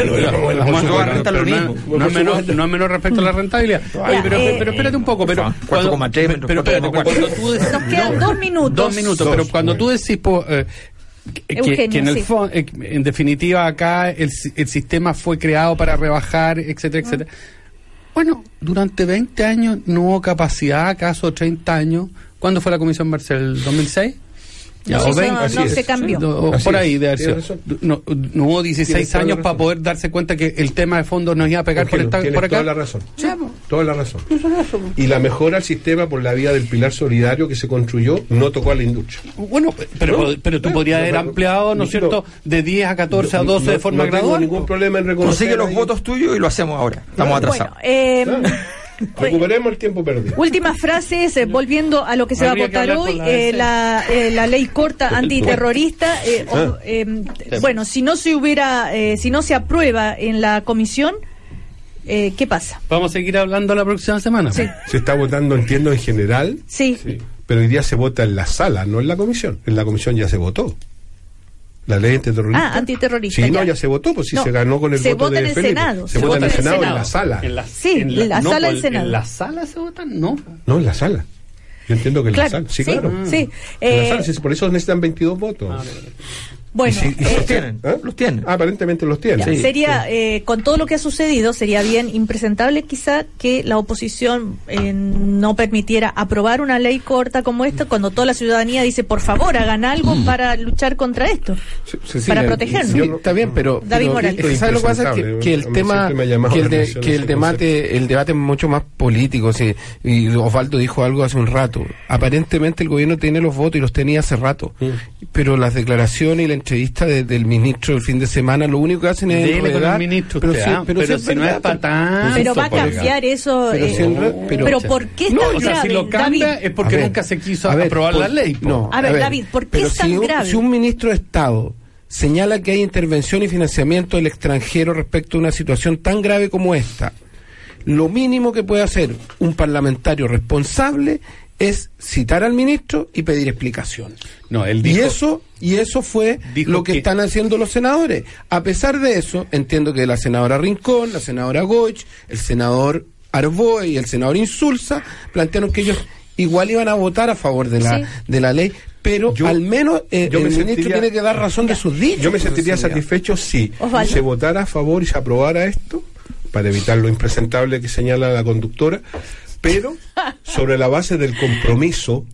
[SPEAKER 7] No, es menor, no es menor respecto a la rentabilidad. Oye, pero,
[SPEAKER 1] eh,
[SPEAKER 7] pero espérate un poco, pero.
[SPEAKER 4] cuatro
[SPEAKER 7] cuando-
[SPEAKER 4] coma tres,
[SPEAKER 7] pero, espérate, cuando tú decís-
[SPEAKER 1] Nos quedan dos minutos.
[SPEAKER 7] Dos minutos, pero cuando tú decís. po, eh, que,
[SPEAKER 1] Eugenio,
[SPEAKER 7] que en el
[SPEAKER 1] sí.
[SPEAKER 7] eh, en definitiva acá el, el sistema fue creado para rebajar, etcétera, etcétera. Bueno, durante 20 años no hubo capacidad, acaso 30 años. ¿Cuándo fue la Comisión Marcel? ¿2006? Ya,
[SPEAKER 1] Sí,
[SPEAKER 7] o
[SPEAKER 1] eso
[SPEAKER 7] 20,
[SPEAKER 1] no- no se cambió.
[SPEAKER 7] no, por ahí de no, no hubo 16
[SPEAKER 2] Tienes toda la
[SPEAKER 7] años para
[SPEAKER 2] razón.
[SPEAKER 7] poder darse cuenta que el tema de fondo nos iba a pegar por,
[SPEAKER 2] Eugenio,
[SPEAKER 7] esta, por acá.
[SPEAKER 2] toda la razón.
[SPEAKER 7] Po.
[SPEAKER 2] Toda la razón. Y la mejora al sistema por la vía del pilar solidario que se construyó no tocó a la industria.
[SPEAKER 7] Bueno, pero,
[SPEAKER 2] No,
[SPEAKER 7] pero tú
[SPEAKER 2] no,
[SPEAKER 7] podrías
[SPEAKER 2] no,
[SPEAKER 7] haber
[SPEAKER 2] no,
[SPEAKER 7] ampliado, ¿no es
[SPEAKER 2] no,
[SPEAKER 7] cierto?, de 10 a 14 a 12 de forma
[SPEAKER 2] no tengo
[SPEAKER 7] gradual.
[SPEAKER 2] ningún problema en reconocer.
[SPEAKER 4] Consigue los
[SPEAKER 2] ahí-
[SPEAKER 4] votos tuyos y lo hacemos ahora. Estamos atrasados.
[SPEAKER 1] bueno, eh,
[SPEAKER 2] Recuperemos el tiempo perdido.
[SPEAKER 1] Últimas frases, eh, volviendo a lo que se va a votar hoy,
[SPEAKER 7] la
[SPEAKER 1] eh, la, eh, la ley corta antiterrorista. eh, o-
[SPEAKER 2] Ah.
[SPEAKER 1] eh, bueno, si no se hubiera, eh, si no se aprueba en la comisión, eh, ¿qué pasa?
[SPEAKER 7] Vamos a seguir hablando la próxima semana.
[SPEAKER 1] Sí.
[SPEAKER 2] Se está votando, entiendo, en general,
[SPEAKER 1] Sí.
[SPEAKER 2] pero hoy día se vota en la sala, no en la comisión. En la comisión ya se votó. La ley antiterrorista.
[SPEAKER 1] Ah, antiterrorista,
[SPEAKER 2] Sí, no,
[SPEAKER 1] ya.
[SPEAKER 2] ya se votó, pues sí,
[SPEAKER 1] No,
[SPEAKER 2] se ganó con el
[SPEAKER 1] se
[SPEAKER 2] voto
[SPEAKER 1] vota
[SPEAKER 2] de
[SPEAKER 1] en el. Senado,
[SPEAKER 2] Se, vota en el Senado, en la sala.
[SPEAKER 7] En la,
[SPEAKER 1] Sí, en la
[SPEAKER 7] no,
[SPEAKER 1] sala del Senado.
[SPEAKER 7] ¿En la sala se votan? No.
[SPEAKER 2] No, en la sala. Yo entiendo que en
[SPEAKER 1] Claro,
[SPEAKER 2] la sala. Sí,
[SPEAKER 1] sí,
[SPEAKER 2] claro.
[SPEAKER 1] sí.
[SPEAKER 2] En
[SPEAKER 1] Eh,
[SPEAKER 2] la sala, sí, por eso necesitan 22 votos.
[SPEAKER 1] Bueno,
[SPEAKER 2] Y si- y
[SPEAKER 1] eh,
[SPEAKER 4] Los tienen, los tienen.
[SPEAKER 2] Ah, aparentemente los tienen.
[SPEAKER 1] Ya,
[SPEAKER 2] Sí,
[SPEAKER 1] sería, eh, con todo lo que ha sucedido, sería bien impresentable quizá que la oposición eh, no permitiera aprobar una ley corta como esta cuando toda la ciudadanía dice, por favor, hagan algo
[SPEAKER 2] Mm.
[SPEAKER 1] para luchar contra esto.
[SPEAKER 3] Sí,
[SPEAKER 1] Para protegernos.
[SPEAKER 3] sí, está bien, pero,
[SPEAKER 1] David
[SPEAKER 3] pero
[SPEAKER 1] Morales.
[SPEAKER 3] es ¿sabes lo que pasa? Que, el tema, que el, de- que debate, el debate es mucho más político, sí, y Osvaldo dijo algo hace un rato. Aparentemente el gobierno tiene los votos y los tenía hace rato,
[SPEAKER 2] Mm.
[SPEAKER 3] pero las declaraciones y la entrevista de- del ministro el fin de semana lo único que hacen es
[SPEAKER 7] Dele con el
[SPEAKER 3] enredar,
[SPEAKER 7] ministro
[SPEAKER 3] pero
[SPEAKER 7] usted, ah, pero si no es para tanto.
[SPEAKER 1] Pero va a cambiar eso.
[SPEAKER 3] Pero
[SPEAKER 1] eh,
[SPEAKER 3] pero-
[SPEAKER 1] pero ¿por qué es
[SPEAKER 7] No,
[SPEAKER 1] tan
[SPEAKER 7] o sea,
[SPEAKER 1] grave,
[SPEAKER 7] si lo cambia
[SPEAKER 1] David?
[SPEAKER 7] es porque
[SPEAKER 3] ver,
[SPEAKER 7] nunca se quiso
[SPEAKER 3] ver,
[SPEAKER 7] aprobar
[SPEAKER 3] por-
[SPEAKER 7] la ley.
[SPEAKER 3] No,
[SPEAKER 1] A ver, David, ¿por qué
[SPEAKER 3] pero
[SPEAKER 1] es tan
[SPEAKER 3] si un,
[SPEAKER 1] grave?
[SPEAKER 3] Si un ministro de Estado señala que hay intervención y financiamiento del extranjero respecto a una situación tan grave como esta, lo mínimo que puede hacer un parlamentario responsable es citar al ministro y pedir explicación.
[SPEAKER 7] No, él
[SPEAKER 3] Y
[SPEAKER 7] dijo,
[SPEAKER 3] eso, y eso fue lo que,
[SPEAKER 7] que-
[SPEAKER 3] están haciendo los senadores. A pesar de eso, entiendo que la senadora Rincón, la senadora Goich, el senador Arboe y el senador Insulza plantearon que ellos igual iban a votar a favor de la,
[SPEAKER 1] Sí.
[SPEAKER 3] de la ley, pero
[SPEAKER 2] Yo-
[SPEAKER 3] al menos eh,
[SPEAKER 2] yo
[SPEAKER 3] el
[SPEAKER 2] me
[SPEAKER 3] ministro
[SPEAKER 2] sentiría-
[SPEAKER 3] tiene que dar razón de sus dichos.
[SPEAKER 2] Yo me sentiría satisfecho si se votara a favor y se aprobara esto, para evitar lo impresentable que señala la conductora, pero sobre la base del compromiso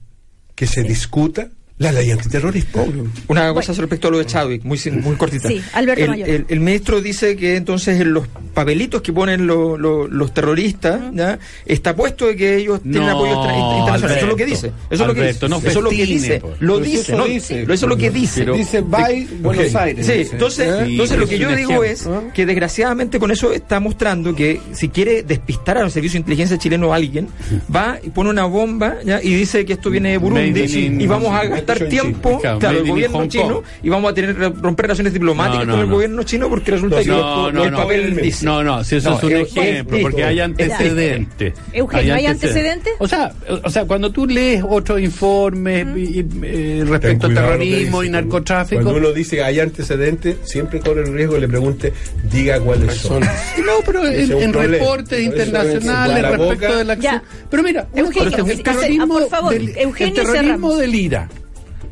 [SPEAKER 2] que se discuta La ley antiterrorista.
[SPEAKER 4] Una cosa respecto a lo de Chadwick, muy, sin- muy cortita.
[SPEAKER 1] Sí, Alberto
[SPEAKER 4] el,
[SPEAKER 1] Mayor.
[SPEAKER 4] el- el ministro dice que entonces en los papelitos que ponen lo- lo- los terroristas, ¿ya? está puesto de que ellos tienen
[SPEAKER 7] No,
[SPEAKER 4] apoyo extra- internacional. eso es lo que dice. Eso es lo que dice. Eso es lo que dice.
[SPEAKER 7] pues.
[SPEAKER 4] Lo
[SPEAKER 3] Pero
[SPEAKER 4] dice,
[SPEAKER 3] eso
[SPEAKER 4] ¿no?
[SPEAKER 3] dice.
[SPEAKER 4] Eso es lo que dice.
[SPEAKER 3] dice by Buenos Aires.
[SPEAKER 4] Sí,
[SPEAKER 3] dice.
[SPEAKER 4] entonces,
[SPEAKER 3] ¿Eh?
[SPEAKER 4] entonces lo que yo digo
[SPEAKER 7] ejemplo.
[SPEAKER 4] es que desgraciadamente con eso está mostrando que si quiere despistar a los servicios de inteligencia chileno alguien, va y pone una bomba ¿ya? y dice que esto viene de Burundi y vamos a gastar tiempo, claro, el gobierno chino
[SPEAKER 7] Kong.
[SPEAKER 4] y vamos a tener romper relaciones diplomáticas
[SPEAKER 7] No,
[SPEAKER 4] con el
[SPEAKER 7] no.
[SPEAKER 4] gobierno chino porque resulta
[SPEAKER 2] No,
[SPEAKER 4] que
[SPEAKER 7] No, no,
[SPEAKER 4] el
[SPEAKER 7] no.
[SPEAKER 4] papel dice.
[SPEAKER 7] No, no, si eso
[SPEAKER 4] No,
[SPEAKER 7] es un
[SPEAKER 4] eh,
[SPEAKER 7] ejemplo, porque hay antecedentes.
[SPEAKER 1] Eugenio, ¿hay antecedentes?
[SPEAKER 7] O sea, o sea, cuando tú lees otros informes eh, respecto
[SPEAKER 2] que
[SPEAKER 7] terrorismo
[SPEAKER 2] dice.
[SPEAKER 7] y narcotráfico.
[SPEAKER 2] Cuando uno dice que hay antecedentes, siempre corre el riesgo de le pregunte, diga cuáles son.
[SPEAKER 7] No, pero en, reportes internacionales respecto de la acción. Pero mira, un-
[SPEAKER 1] Eugenio,
[SPEAKER 7] por
[SPEAKER 1] favor,
[SPEAKER 7] del,
[SPEAKER 1] Eugenio
[SPEAKER 7] el terrorismo
[SPEAKER 1] cerramos.
[SPEAKER 7] del IRA.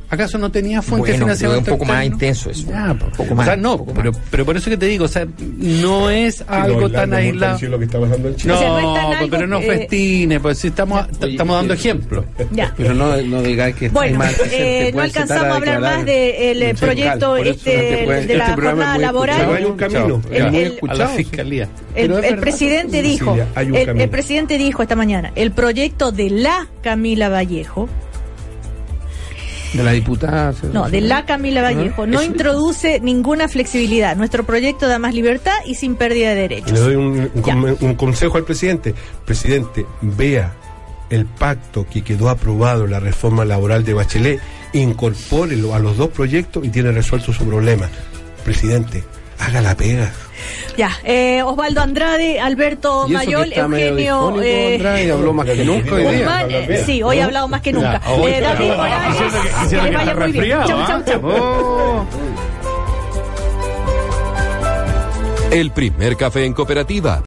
[SPEAKER 7] ¿Acaso no tenía fuente de
[SPEAKER 4] Bueno,
[SPEAKER 7] financiamiento?
[SPEAKER 4] es un poco más intenso eso.
[SPEAKER 7] Ya,
[SPEAKER 4] Un
[SPEAKER 7] pues, o sea,
[SPEAKER 4] un
[SPEAKER 7] no,
[SPEAKER 4] poco
[SPEAKER 7] pero,
[SPEAKER 4] más.
[SPEAKER 7] pero por eso que te digo, o sea, no es algo
[SPEAKER 2] No,
[SPEAKER 7] tan aislado.
[SPEAKER 2] parecido a lo que está pasando en Chile.
[SPEAKER 7] No,
[SPEAKER 1] O sea, no es tan
[SPEAKER 7] pues,
[SPEAKER 1] algo,
[SPEAKER 7] pero no
[SPEAKER 1] eh,
[SPEAKER 7] festines, pues si estamos, estamos dando ejemplos.
[SPEAKER 1] Ya.
[SPEAKER 3] Pero no, no digáis que
[SPEAKER 1] Bueno,
[SPEAKER 3] mal, te
[SPEAKER 1] eh, no alcanzamos a hablar más del proyecto este, de la
[SPEAKER 3] este
[SPEAKER 1] jornada laboral.
[SPEAKER 2] Pero hay un camino.
[SPEAKER 1] El-
[SPEAKER 7] Ya,
[SPEAKER 1] el-
[SPEAKER 7] a la fiscalía.
[SPEAKER 1] El, presidente dijo, el presidente dijo esta mañana, el proyecto de la Camila Vallejo,
[SPEAKER 3] De la diputada.
[SPEAKER 1] no, de la Camila Vallejo, no
[SPEAKER 4] Eso-
[SPEAKER 1] introduce ninguna flexibilidad. Nuestro proyecto da más libertad y sin pérdida de derechos.
[SPEAKER 2] Le doy un, un consejo al presidente. Presidente, vea el pacto que quedó aprobado, la reforma laboral de Bachelet, incorpórelo a los dos proyectos y tiene resuelto su problema. Presidente, haga la pega.
[SPEAKER 1] Ya, eh, Osvaldo Andrade, Alberto Mayol, Eugenio eh,
[SPEAKER 3] Andrade, habló más que nunca hoy día.
[SPEAKER 1] Eh, sí, hoy ha hablado más que nunca. Eh, David Morales,
[SPEAKER 7] que-
[SPEAKER 1] les vaya muy bien.
[SPEAKER 7] resfriado,
[SPEAKER 1] Chau,
[SPEAKER 7] ¿ah?
[SPEAKER 1] chau, chau.
[SPEAKER 7] Oh.
[SPEAKER 5] El primer café en cooperativa